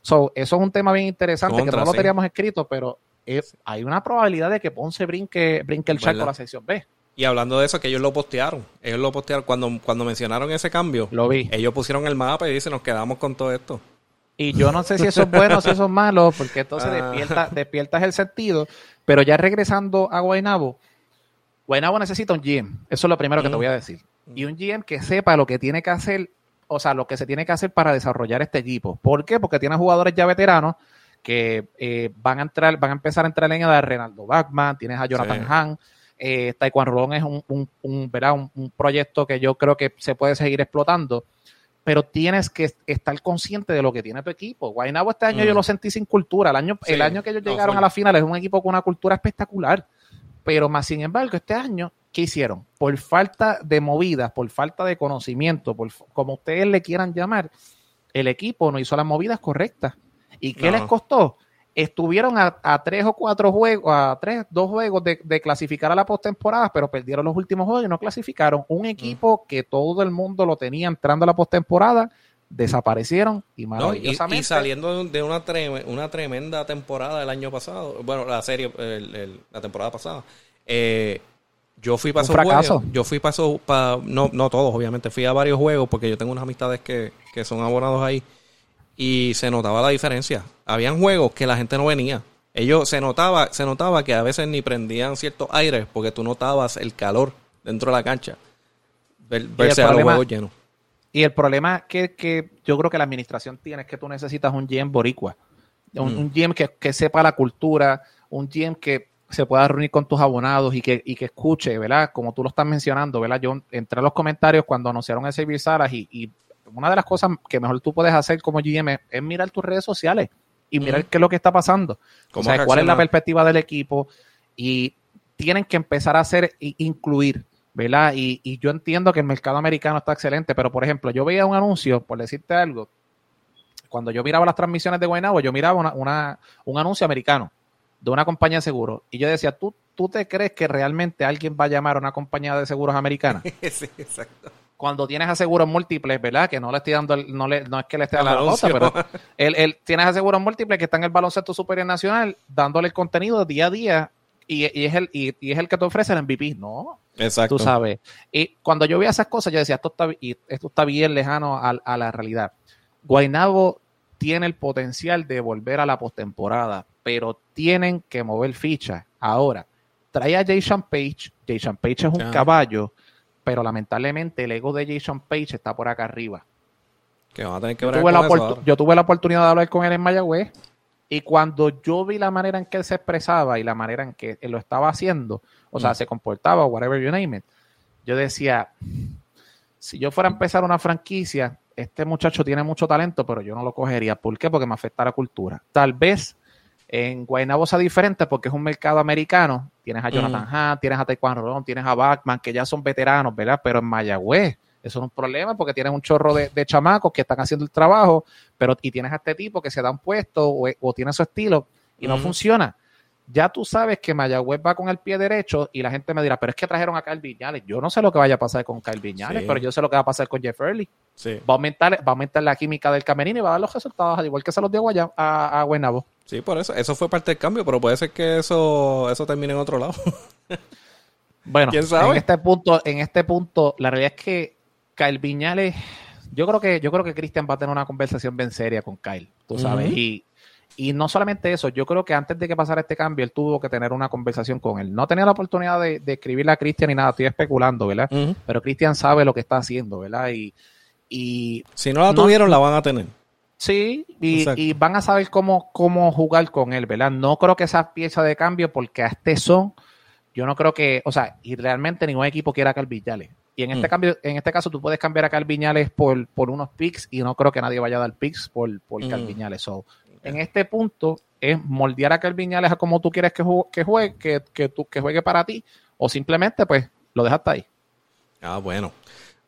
[SPEAKER 2] So, eso es un tema bien interesante que no lo
[SPEAKER 1] sí.
[SPEAKER 2] teníamos escrito, pero eh, hay una probabilidad de que Ponce brinque, brinque el charco a la sección B.
[SPEAKER 1] Y hablando de eso, que ellos lo postearon. Ellos lo postearon cuando, cuando mencionaron ese cambio.
[SPEAKER 2] Lo vi.
[SPEAKER 1] Ellos pusieron el mapa y dicen, nos quedamos con todo esto.
[SPEAKER 2] Y yo no sé si eso es bueno o si eso es malo, porque entonces
[SPEAKER 1] Ah.
[SPEAKER 2] despierta, despiertas el sentido. Pero ya regresando a Guaynabo, Guaynabo necesita un GM. Eso es lo primero que te
[SPEAKER 1] Mm.
[SPEAKER 2] voy a decir. Y un GM que sepa lo que tiene que hacer, o sea, lo que se tiene que hacer para desarrollar este equipo. ¿Por qué? Porque tiene jugadores ya veteranos que eh, van a entrar, van a empezar a entrar en de Renaldo Bachman, tienes a Jonathan
[SPEAKER 1] Sí.
[SPEAKER 2] Han, eh, Taekwondo es un, un, un, ¿verdad? Un, un proyecto que yo creo que se puede seguir explotando, pero tienes que estar consciente de lo que tiene tu equipo. Guaynabo este año
[SPEAKER 1] Mm.
[SPEAKER 2] yo lo sentí sin cultura. El año,
[SPEAKER 1] Sí,
[SPEAKER 2] el año que ellos llegaron a la final es un equipo con una cultura espectacular. Pero más sin embargo, este año, ¿qué hicieron? Por falta de movidas, por falta de conocimiento, por como ustedes le quieran llamar, el equipo no hizo las movidas correctas. ¿Y qué
[SPEAKER 1] No.
[SPEAKER 2] les costó? Estuvieron a, a tres o cuatro juegos, a tres, dos juegos de, de clasificar a la postemporada, pero perdieron los últimos juegos y no clasificaron. Un equipo que todo el mundo lo tenía entrando a la postemporada, desaparecieron y
[SPEAKER 1] ¿no? Y,
[SPEAKER 2] maravillosamente.
[SPEAKER 1] y saliendo de una, treme- una tremenda temporada el año pasado, bueno, la serie, el- el- la temporada pasada, eh, yo fui para esos juegos, yo fui para esos, pa- no, no todos, obviamente, fui a varios juegos porque yo tengo unas amistades que, que son abonados ahí y se notaba la diferencia. Habían juegos que la gente no venía. Ellos se notaba, se notaba que a veces ni prendían ciertos aires porque tú notabas el calor dentro de la cancha. Ver, verse a los
[SPEAKER 2] problema-
[SPEAKER 1] juegos llenos.
[SPEAKER 2] Y el problema que, que yo creo que la administración tiene es que tú necesitas un GM boricua. Un,
[SPEAKER 1] Mm.
[SPEAKER 2] un GM que, que sepa la cultura, un GM que se pueda reunir con tus abonados y que, y que escuche, ¿verdad? Como tú lo estás mencionando, ¿verdad? Yo entré a los comentarios cuando anunciaron el Servir Salas y, y una de las cosas que mejor tú puedes hacer como GM es, mirar tus redes sociales y mirar qué es lo que está pasando. O
[SPEAKER 1] ¿Cómo
[SPEAKER 2] sea, cuál es la perspectiva del equipo y tienen que empezar a hacer e incluir, ¿verdad? Y, y yo entiendo que el mercado americano está excelente, pero por ejemplo, yo veía un anuncio, por decirte algo, cuando yo miraba las transmisiones de Guaynabo, yo miraba una, una- un anuncio americano de una compañía de seguros y yo decía, ¿tú, ¿tú te crees que realmente alguien va a llamar a una compañía de seguros americana?
[SPEAKER 1] sí, exacto.
[SPEAKER 2] Cuando tienes aseguros múltiples, ¿verdad? Que no le estoy dando, no, le, no es que le esté dando la cosa, pero él, él tienes aseguros múltiples que está en el baloncesto superior nacional, dándole el contenido día a día y, es el, y, es el que te ofrece el MVP. No,
[SPEAKER 1] Exacto.
[SPEAKER 2] tú sabes. Y cuando yo veía esas cosas, yo decía, esto está, y esto está bien lejano a, a la realidad. Guaynabo tiene el potencial de volver a la postemporada, pero tienen que mover fichas. Ahora, trae a Jason Page. Jason Page es un caballo pero lamentablemente el ego de Jason Page está por acá arriba.
[SPEAKER 1] Que a tener que
[SPEAKER 2] yo, tuve la yo tuve la oportunidad de hablar con él en Mayagüez y cuando yo vi la manera en que él se expresaba y la manera en que él lo estaba haciendo, o sea, mm. se comportaba, whatever you name it, yo decía, si yo fuera a empezar una franquicia, este muchacho tiene mucho talento, pero yo no lo cogería. ¿Por qué? Porque me afecta la cultura. Tal vez en Guaynabo sea diferente porque es un mercado americano. Tienes a Jonathan mm. Hahn, tienes a Taekwondo Rolón, tienes a Bachman, que ya son veteranos, ¿verdad? Pero en Mayagüez, eso no es un problema porque tienes un chorro de, chamacos que están haciendo el trabajo, pero y tienes a este tipo que se da un puesto o, tiene su estilo y no funciona ya tú sabes que Mayagüez va con el pie derecho y la gente me dirá, pero es que trajeron a Kyle Viñales. Yo no sé lo que vaya a pasar con Kyle Viñales, pero yo sé lo que va a pasar con Jeff Early. Va, a aumentar, va a aumentar la química del camerino y va a dar los resultados, al igual que se los dio a, a, a Guaynabo.
[SPEAKER 1] Sí, por eso. Eso fue parte del cambio, pero puede ser que eso, eso termine en otro lado.
[SPEAKER 2] bueno, en este punto, en este punto, la realidad es que Kyle Viñales, yo creo que, yo creo que Cristian va a tener una conversación bien seria con Kyle, tú sabes, y y no solamente eso, yo creo que antes de que pasara este cambio, él tuvo que tener una conversación con él. No tenía la oportunidad de, escribirle a Cristian ni nada, estoy especulando, ¿verdad? Pero Cristian sabe lo que está haciendo, ¿verdad? Y, y
[SPEAKER 1] si no la tuvieron, la van a tener.
[SPEAKER 2] Sí, y, van a saber cómo, cómo jugar con él, ¿verdad? No creo que esa pieza de cambio, porque a este son, yo no creo que, o sea, y realmente ningún equipo quiera a Calviñales. Y en este mm. cambio, en este caso, tú puedes cambiar a Calviñales por, por unos picks y no creo que nadie vaya a dar picks por, por mm. Calviñales en este punto es moldear a Kelvin Viñales a como tú quieres que, juegue, que juegue, que, tú, que juegue para ti, o simplemente pues lo dejaste ahí.
[SPEAKER 1] Ah, bueno.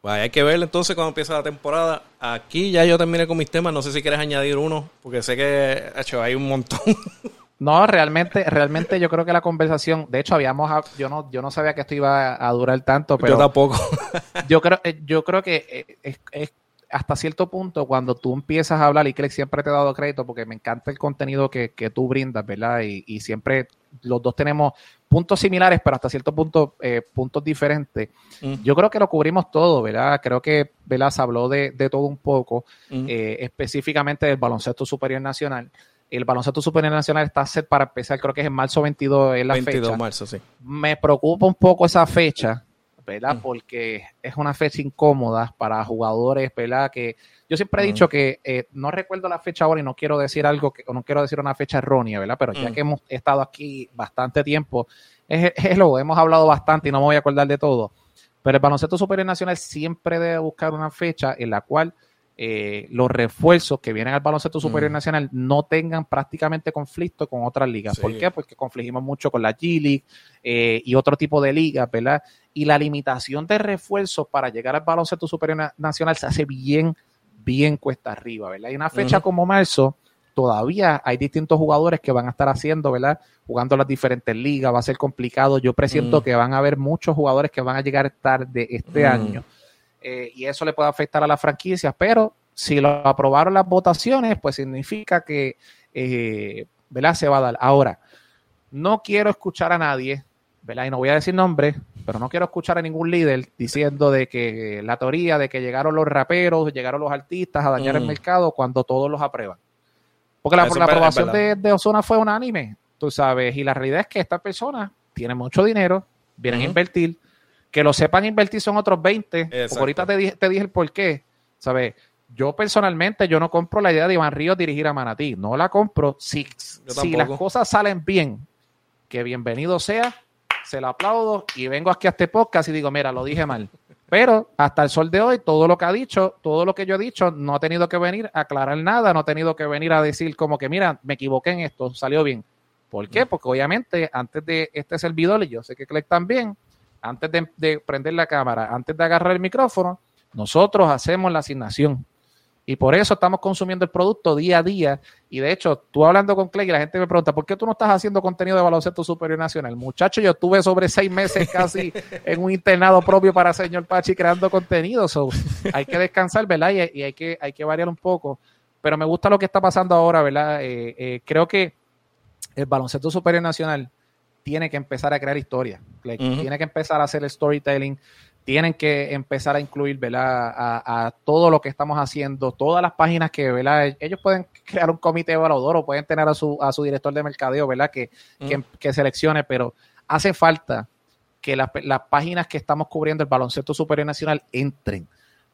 [SPEAKER 1] Pues hay que ver entonces cuando empieza la temporada. Aquí ya yo terminé con mis temas. No sé si quieres añadir uno, porque sé que hecho, hay un montón.
[SPEAKER 2] No, realmente, realmente yo creo que la conversación, de hecho, habíamos, yo no, yo no sabía que esto iba a durar tanto, pero
[SPEAKER 1] yo tampoco.
[SPEAKER 2] yo creo, eh, yo creo que eh, es, es, hasta cierto punto, cuando tú empiezas a hablar, y que siempre te he dado crédito porque me encanta el contenido que, tú brindas, ¿verdad? Y, siempre los dos tenemos puntos similares, pero hasta cierto punto eh, puntos diferentes. Mm. Yo creo que lo cubrimos todo, ¿verdad? Creo que, ¿verdad? Se habló de, todo un poco, mm. eh, específicamente del baloncesto superior nacional. El baloncesto superior nacional está set para empezar, creo que es en marzo 22 es la 22
[SPEAKER 1] de marzo, sí.
[SPEAKER 2] Me preocupa un poco esa fecha, ¿verdad? Mm. Porque es una fecha incómoda para jugadores, ¿verdad? Que yo siempre he dicho que eh, no recuerdo la fecha ahora y no quiero decir algo que, o no quiero decir una fecha errónea, ¿verdad? Pero ya mm. que hemos estado aquí bastante tiempo, es, lo, hemos hablado bastante y no me voy a acordar de todo. Pero el baloncesto superior nacional siempre debe buscar una fecha en la cual eh, los refuerzos que vienen al baloncesto superior mm. nacional no tengan prácticamente conflicto con otras ligas. ¿Por qué? Porque confligimos mucho con la G League eh, y otro tipo de ligas, ¿verdad? Y la limitación de refuerzos para llegar al baloncesto superior nacional se hace bien, bien cuesta arriba, ¿verdad? Y una fecha como marzo, todavía hay distintos jugadores que van a estar haciendo, ¿verdad? Jugando las diferentes ligas, va a ser complicado. Yo presiento que van a haber muchos jugadores que van a llegar tarde este año eh, y eso le puede afectar a las franquicias, pero si lo aprobaron las votaciones, pues significa que, eh, ¿verdad? Se va a dar. Ahora, no quiero escuchar a nadie, ¿verdad? Y no voy a decir nombres, pero no quiero escuchar a ningún líder diciendo de que la teoría de que llegaron los raperos, llegaron los artistas a dañar el mm. mercado cuando todos los aprueban. Porque la, aprobación de, de fue unánime, tú sabes, y la realidad es que esta persona tiene mucho dinero, vienen a invertir, que lo sepan invertir son otros 20. ahorita te dije, te dije el por qué. ¿Sabes? Yo personalmente, yo no compro la idea de Iván Ríos dirigir a Manatí. No la compro. Si, si las cosas salen bien, que bienvenido sea, se lo aplaudo y vengo aquí a este podcast y digo, mira, lo dije mal. Pero hasta el sol de hoy, todo lo que ha dicho, todo lo que yo he dicho, no ha tenido que venir a aclarar nada, no ha tenido que venir a decir como que, mira, me equivoqué en esto, salió bien. ¿Por qué? Mm. Porque obviamente antes de este servidor, y yo sé que Clegg también, antes de, prender la cámara, antes de agarrar el micrófono, nosotros hacemos la asignación. Y por eso estamos consumiendo el producto día a día. Y de hecho, tú hablando con Clay, y la gente me pregunta, ¿por qué tú no estás haciendo contenido de baloncesto superior nacional? Muchacho, yo estuve sobre seis meses casi en un internado propio para señor Pachi creando contenido. So, hay que descansar, ¿verdad? Y, hay, que, hay que variar un poco. Pero me gusta lo que está pasando ahora, ¿verdad? Eh, eh, creo que el baloncesto superior nacional tiene que empezar a crear historia. Tiene que empezar a hacer el storytelling tienen que empezar a incluir ¿verdad? A, todo lo que estamos haciendo, todas las páginas que ¿verdad? ellos pueden crear un comité evaluador o pueden tener a su, a su director de mercadeo ¿verdad? Que, que, seleccione, pero hace falta que las páginas que estamos cubriendo el baloncesto superior nacional entren.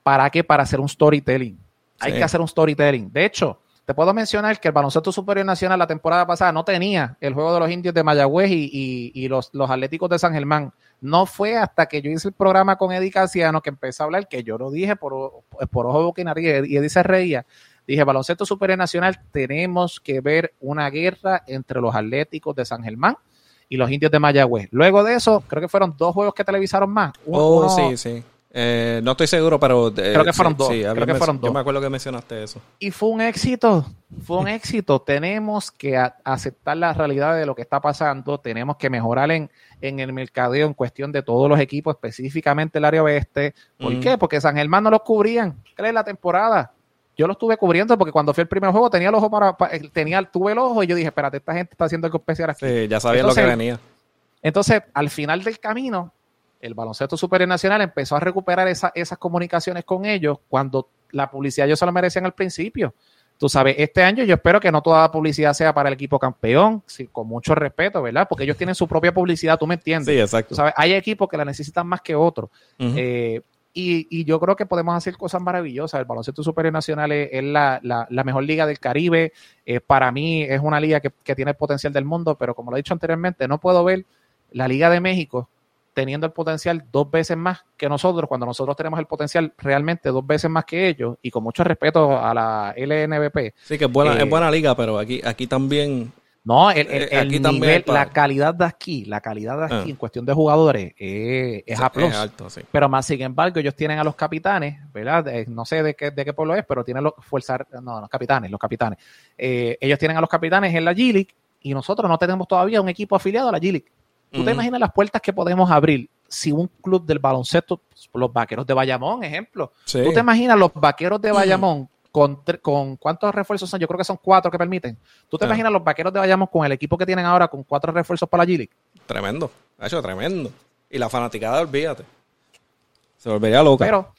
[SPEAKER 2] ¿Para qué? Para hacer un storytelling. Hay que hacer un storytelling. De hecho, te puedo mencionar que el baloncesto superior nacional la temporada pasada no tenía el juego de los indios de Mayagüez y, los, los, atléticos de San Germán. No fue hasta que yo hice el programa con Eddie Casiano que empecé a hablar, que yo lo dije por, por ojo, y nariz, y Eddie se reía. Dije, baloncesto superior nacional, tenemos que ver una guerra entre los atléticos de San Germán y los indios de Mayagüez. Luego de eso, creo que fueron dos juegos que televisaron más.
[SPEAKER 1] oh, sí, sí. Eh, no estoy seguro, pero.
[SPEAKER 2] Eh, creo que fueron dos. creo que fueron dos.
[SPEAKER 1] Yo me acuerdo que mencionaste eso.
[SPEAKER 2] Y fue un éxito. Fue un éxito. Tenemos que aceptar la realidad de lo que está pasando. Tenemos que mejorar en, en el mercadeo en cuestión de todos los equipos, específicamente el área oeste. ¿Por qué? Porque San Germán no los cubrían. ¿Crees la temporada? Yo lo estuve cubriendo porque cuando fui el primer juego tenía el ojo para, tenía, tuve el ojo y yo dije, espérate, esta gente está haciendo algo especial aquí.
[SPEAKER 1] Sí, ya sabía lo que venía.
[SPEAKER 2] Entonces, al final del camino, el baloncesto superior nacional empezó a recuperar esas comunicaciones con ellos cuando la publicidad ellos se lo merecían al principio. Tú sabes, este año yo espero que no toda la publicidad sea para el equipo campeón, con mucho respeto, ¿verdad? Porque ellos tienen su propia publicidad, tú me entiendes.
[SPEAKER 1] Sí, exacto.
[SPEAKER 2] sabes, hay equipos que la necesitan más que otros. Eh, y, yo creo que podemos hacer cosas maravillosas. El baloncesto superior nacional es, la, mejor liga del Caribe. Eh, para mí es una liga que, que tiene el potencial del mundo, pero como lo he dicho anteriormente, no puedo ver la Liga de México teniendo el potencial dos veces más que nosotros, cuando nosotros tenemos el potencial realmente dos veces más que ellos, y con mucho respeto a la LNBP.
[SPEAKER 1] Sí, que es buena, es eh, buena liga, pero aquí, aquí también...
[SPEAKER 2] No, el, el, eh, nivel, la calidad de aquí, la calidad de aquí ah. en cuestión de jugadores es, es A+. alto, sí. Pero más sin embargo, ellos tienen a los capitanes, ¿verdad? no sé de qué, de qué pueblo es, pero tienen los fuerzas, no, los capitanes, los capitanes. Eh, ellos tienen a los capitanes en la g y nosotros no tenemos todavía un equipo afiliado a la g ¿Tú te imaginas las puertas que podemos abrir si un club del baloncesto, los vaqueros de Bayamón, ejemplo? ¿Tú te imaginas los vaqueros de Bayamón con, con cuántos refuerzos son? Yo creo que son cuatro que permiten. ¿Tú te imaginas los vaqueros de Bayamón con el equipo que tienen ahora con cuatro refuerzos para la G-League?
[SPEAKER 1] Tremendo, ha hecho tremendo. Y la fanaticada, olvídate. Se volvería loca.
[SPEAKER 2] Pero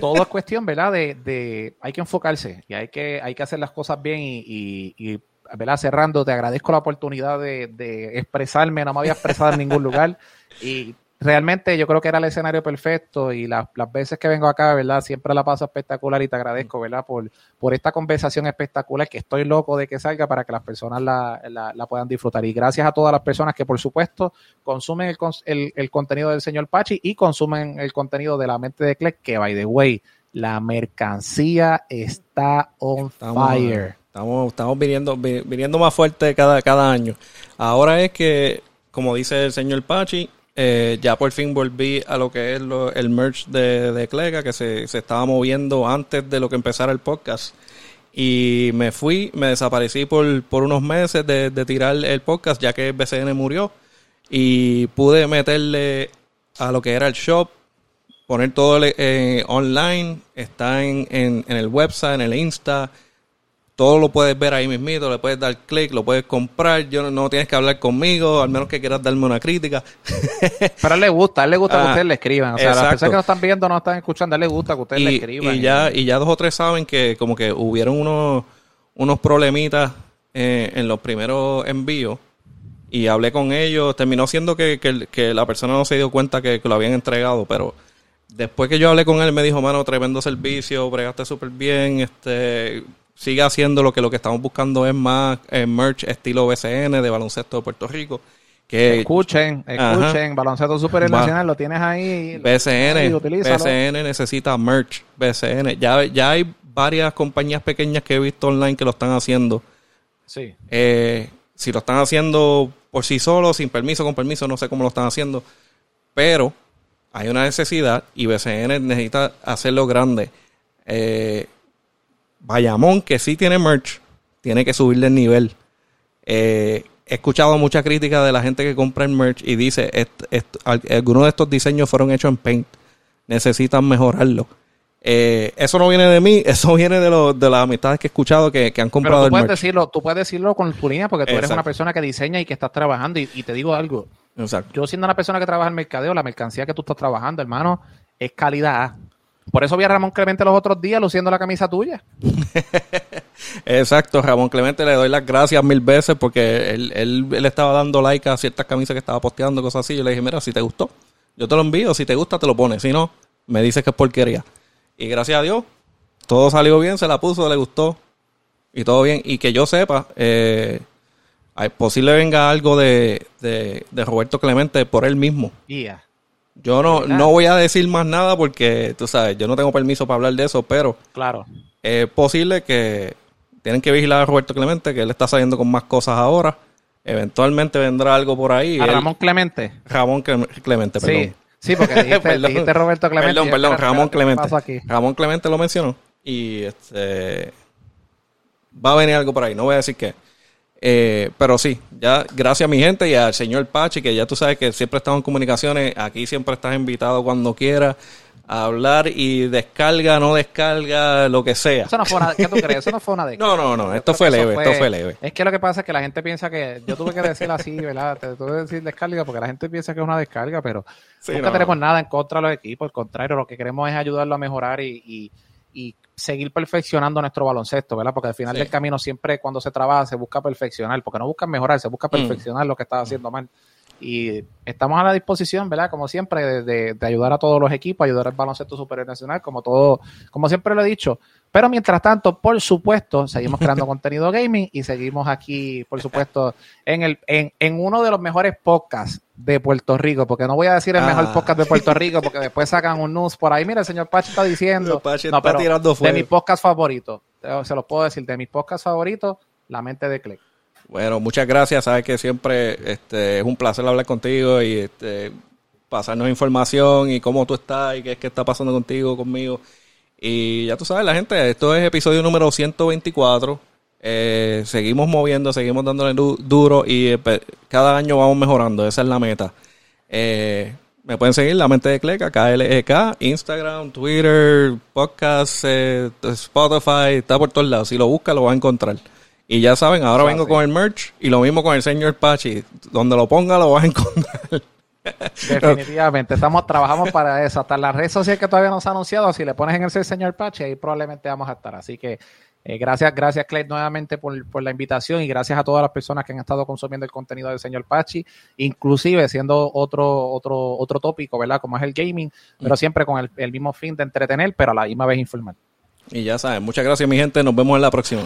[SPEAKER 2] todo es cuestión, ¿verdad? De, de, hay que enfocarse y hay que, hay que hacer las cosas bien y ¿verdad? Cerrando, te agradezco la oportunidad de, expresarme, no me había expresado en ningún lugar y realmente yo creo que era el escenario perfecto y las veces que vengo acá, ¿verdad? Siempre la paso espectacular y te agradezco, ¿verdad? Por, por esta conversación espectacular que estoy loco de que salga para que las personas la, la, puedan disfrutar. Y gracias a todas las personas que, por supuesto, consumen el, el, contenido del señor Pachi y consumen el contenido de la mente de Clegg, que, by the way, la mercancía está on fire.
[SPEAKER 1] Estamos, estamos viniendo, viniendo más fuerte cada, cada año. Ahora es que, como dice el señor Pachi, eh, ya por fin volví a lo que es el merch de, de Clega, que se, estaba moviendo antes de lo que empezara el podcast. Y me fui, me desaparecí por, por unos meses de, tirar el podcast, ya que BCN murió. Y pude meterle a lo que era el shop, poner todo eh, online, está en, en, en, el website, en el Insta, todo lo puedes ver ahí mismito, le puedes dar clic, lo puedes comprar, yo no, tienes que hablar conmigo, al menos que quieras darme una crítica.
[SPEAKER 2] Pero a él le gusta, a él le gusta que ah, ustedes le escriban, o sea, las personas que no están viendo, no están escuchando, a él le gusta que ustedes le escriban.
[SPEAKER 1] Y ya, y ya dos o tres saben que como que hubieron unos, unos problemitas eh, en los primeros envíos y hablé con ellos, terminó siendo que, que, la persona no se dio cuenta que, lo habían entregado, pero después que yo hablé con él me dijo, mano, tremendo servicio, bregaste súper bien, este sigue haciendo lo que lo que estamos buscando es más eh, merch estilo BCN de baloncesto de Puerto Rico. Que,
[SPEAKER 2] escuchen, escuchen, baloncesto super nacional, lo tienes ahí.
[SPEAKER 1] BCN, BCN necesita merch, BCN. Ya, ya hay varias compañías pequeñas que he visto online que lo están haciendo.
[SPEAKER 2] Sí.
[SPEAKER 1] Eh, si lo están haciendo por sí solos, sin permiso, con permiso, no sé cómo lo están haciendo. Pero hay una necesidad y BCN necesita hacerlo grande. Eh, Bayamón, que sí tiene merch, tiene que subirle el nivel. Eh, he escuchado mucha crítica de la gente que compra el merch y dice, algunos de estos diseños fueron hechos en Paint, necesitan mejorarlo. Eh, eso no viene de mí, eso viene de, lo, de las amistades que he escuchado que, han comprado
[SPEAKER 2] Pero tú puedes decirlo, tú puedes decirlo con tu línea porque tú eres una persona que diseña y que estás trabajando y, te digo algo. Yo siendo una persona que trabaja en mercadeo, la mercancía que tú estás trabajando, hermano, es calidad. Por eso vi a Ramón Clemente los otros días luciendo la camisa tuya.
[SPEAKER 1] Exacto, Ramón Clemente le doy las gracias mil veces porque él, él, estaba dando like a ciertas camisas que estaba posteando, cosas así. Yo le dije, mira, si te gustó, yo te lo envío, si te gusta, te lo pones. Si no, me dices que es porquería. Y gracias a Dios, todo salió bien, se la puso, le gustó. Y todo bien. Y que yo sepa, eh, posible venga algo de, de, Roberto Clemente por él mismo. Yo no, no voy a decir más nada porque, tú sabes, yo no tengo permiso para hablar de eso, pero
[SPEAKER 2] claro.
[SPEAKER 1] es posible que tienen que vigilar a Roberto Clemente, que él está saliendo con más cosas ahora. Eventualmente vendrá algo por ahí.
[SPEAKER 2] ¿A Ramón Clemente?
[SPEAKER 1] Ramón Clemente, perdón.
[SPEAKER 2] Sí, porque dijiste, Roberto Clemente.
[SPEAKER 1] Perdón, perdón, Ramón Clemente. Ramón Clemente lo mencionó. Y este va a venir algo por ahí, no voy a decir qué. Eh, pero sí, ya gracias a mi gente y al señor Pachi, que ya tú sabes que siempre estamos en comunicaciones. Aquí siempre estás invitado cuando quieras a hablar y descarga, no descarga, lo que sea.
[SPEAKER 2] Eso no fue una, ¿Qué tú crees? Eso no fue una
[SPEAKER 1] descarga. No, no, no, esto fue leve, esto fue leve.
[SPEAKER 2] Es que lo que pasa es que la gente piensa que yo tuve que decir así, ¿verdad? Te tuve que decir descarga porque la gente piensa que es una descarga, pero nunca tenemos nada en contra de los equipos, al contrario, lo que queremos es ayudarlo a mejorar y, y, seguir perfeccionando nuestro baloncesto, ¿verdad? Porque al final del camino siempre cuando se trabaja se busca perfeccionar, porque no buscan mejorar, se busca mm. perfeccionar lo que estás haciendo mal y estamos a la disposición, ¿verdad? Como siempre, de, ayudar a todos los equipos, ayudar al baloncesto superior nacional, como todo, como siempre lo he dicho. Pero mientras tanto, por supuesto, seguimos creando contenido gaming y seguimos aquí, por supuesto, en el, en, en uno de los mejores podcasts de Puerto Rico, porque no voy a decir el mejor ah. podcast de Puerto Rico, porque después sacan un news por ahí. Mira, el señor Pachi está diciendo. de mi podcast favorito, se los puedo decir, de mis podcasts favoritos, La Mente de Click.
[SPEAKER 1] Bueno, muchas gracias. Sabes que siempre este, es un placer hablar contigo y este, pasarnos información y cómo tú estás y qué es que está pasando contigo, conmigo. Y ya tú sabes, la gente, esto es episodio número 124. Eh, seguimos moviendo, seguimos dándole duro y eh, cada año vamos mejorando. Esa es la meta. Eh, me pueden seguir La Mente de Cleca, KLEK, Instagram, Twitter, podcast, Spotify, está por todos lados. Si lo buscas, lo vas a encontrar. Y ya saben, ahora vengo con el merch y lo mismo con el señor Pachi. Donde lo ponga lo vas a encontrar.
[SPEAKER 2] Definitivamente, estamos trabajamos para eso. Hasta las redes sociales que todavía no se ha anunciado, si le pones en el señor Pachi, ahí probablemente vamos a estar. Así que eh, gracias, gracias Clay nuevamente por, la invitación y gracias a todas las personas que han estado consumiendo el contenido del señor Pachi, inclusive siendo otro, otro, otro tópico, ¿verdad? Como es el gaming, pero mm. siempre con el, el mismo fin de entretener, pero a la misma vez informar.
[SPEAKER 1] Y ya saben, muchas gracias mi gente, nos vemos en la próxima.